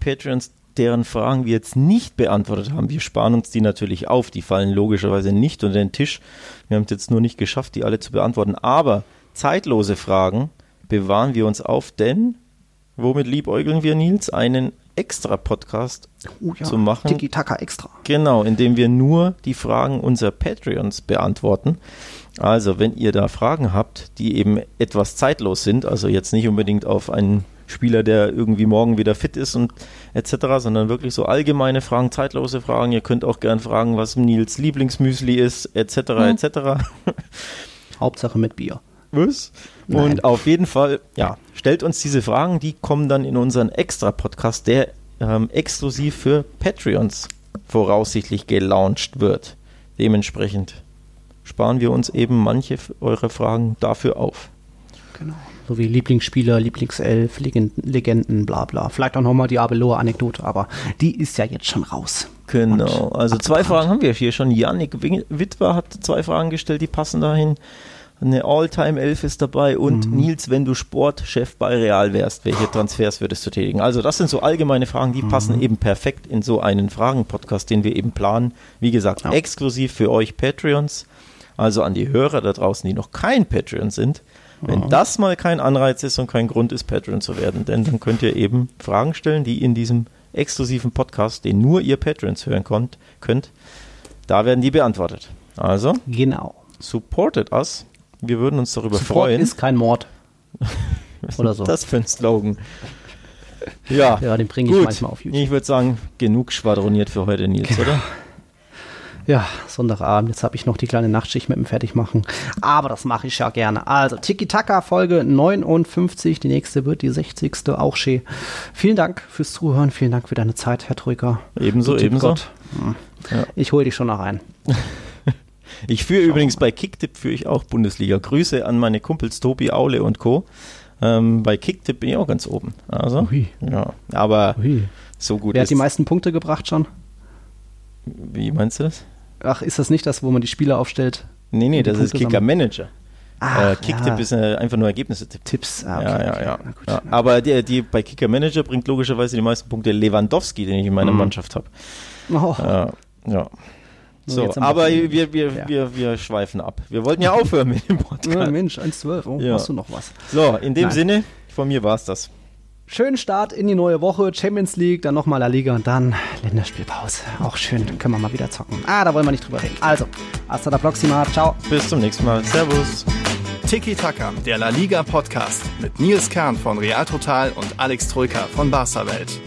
Patreons deren Fragen wir jetzt nicht beantwortet haben. Wir sparen uns die natürlich auf. Die fallen logischerweise nicht unter den Tisch. Wir haben es jetzt nur nicht geschafft, die alle zu beantworten. Aber zeitlose Fragen bewahren wir uns auf, denn womit liebäugeln wir, Nils? Einen extra Podcast oh ja, zu machen. Tiki-Taka extra. Genau, indem wir nur die Fragen unserer Patreons beantworten. Also, wenn ihr da Fragen habt, die eben etwas zeitlos sind, also jetzt nicht unbedingt auf einen Spieler, der irgendwie morgen wieder fit ist und etc., sondern wirklich so allgemeine Fragen, zeitlose Fragen. Ihr könnt auch gern fragen, was Nils Lieblingsmüsli ist, etc., hm. etc. Hauptsache mit Bier. Was? Und auf jeden Fall, ja, stellt uns diese Fragen, die kommen dann in unseren Extra-Podcast, der ähm, exklusiv für Patreons voraussichtlich gelauncht wird. Dementsprechend sparen wir uns eben manche eurer Fragen dafür auf. Genau so wie Lieblingsspieler, Lieblingself, Legenden, Legenden, bla bla. Vielleicht auch nochmal die Abeloa-Anekdote, aber die ist ja jetzt schon raus. Genau, also zwei Fragen haben wir hier schon. Janik Witwer hat zwei Fragen gestellt, die passen dahin. Eine All-Time-Elf ist dabei und mhm. Nils, wenn du Sportchef bei Real wärst, welche Transfers würdest du tätigen? Also das sind so allgemeine Fragen, die mhm. passen eben perfekt in so einen Fragen-Podcast, den wir eben planen. Wie gesagt, ja. exklusiv für euch Patreons, also an die Hörer da draußen, die noch kein Patreon sind. Wenn ja. das mal kein Anreiz ist und kein Grund ist, Patreon zu werden, denn dann könnt ihr eben Fragen stellen, die in diesem exklusiven Podcast, den nur ihr Patrons hören könnt, könnt da werden die beantwortet. Also, genau. Supportet us. Wir würden uns darüber Support freuen. ist kein Mord. Oder so. Das für ein Slogan. Ja, ja den bringe ich manchmal auf YouTube. Ich würde sagen, genug schwadroniert für heute, Nils, genau. oder? Ja, Sonntagabend. Jetzt habe ich noch die kleine Nachtschicht mit dem Fertigmachen. Aber das mache ich ja gerne. Also, Tiki-Taka, Folge 59. Die nächste wird die 60. Auch schön. Vielen Dank fürs Zuhören. Vielen Dank für deine Zeit, Herr Troika. Ebenso, ebenso. Hm. Ja. Ich hole dich schon noch ein. ich führe übrigens bei Kicktip führe ich auch Bundesliga. Grüße an meine Kumpels Tobi, Aule und Co. Ähm, bei Kicktip bin ich auch ganz oben. Also, Ui. ja, aber Ui. so gut Wer hat die meisten Punkte gebracht schon? Wie meinst du das? Ach, ist das nicht das, wo man die Spieler aufstellt? Nee, nee, das Punkte ist Kicker Manager. Ah, äh, Kicktipp ja. ist äh, einfach nur Ergebnisse. -Tipp. Tipps, ah, okay, ja, ja, okay. ja. ja. Aber die, die, bei Kicker Manager bringt logischerweise die meisten Punkte Lewandowski, den ich in meiner mhm. Mannschaft habe. Oh. Äh, ja. So, aber wir, wir, ja. wir, wir schweifen ab. Wir wollten ja aufhören mit dem Podcast. Ja, Mensch, 1,12. Oh, ja. hast du noch was? So, in dem Nein. Sinne, von mir war es das. Schönen Start in die neue Woche, Champions League, dann nochmal La Liga und dann Länderspielpause. Auch schön, dann können wir mal wieder zocken. Ah, da wollen wir nicht drüber reden. Also, hasta la próxima, ciao. Bis zum nächsten Mal, servus. Tiki Taka, der La Liga Podcast mit Nils Kern von Real Total und Alex Troika von Barca Welt.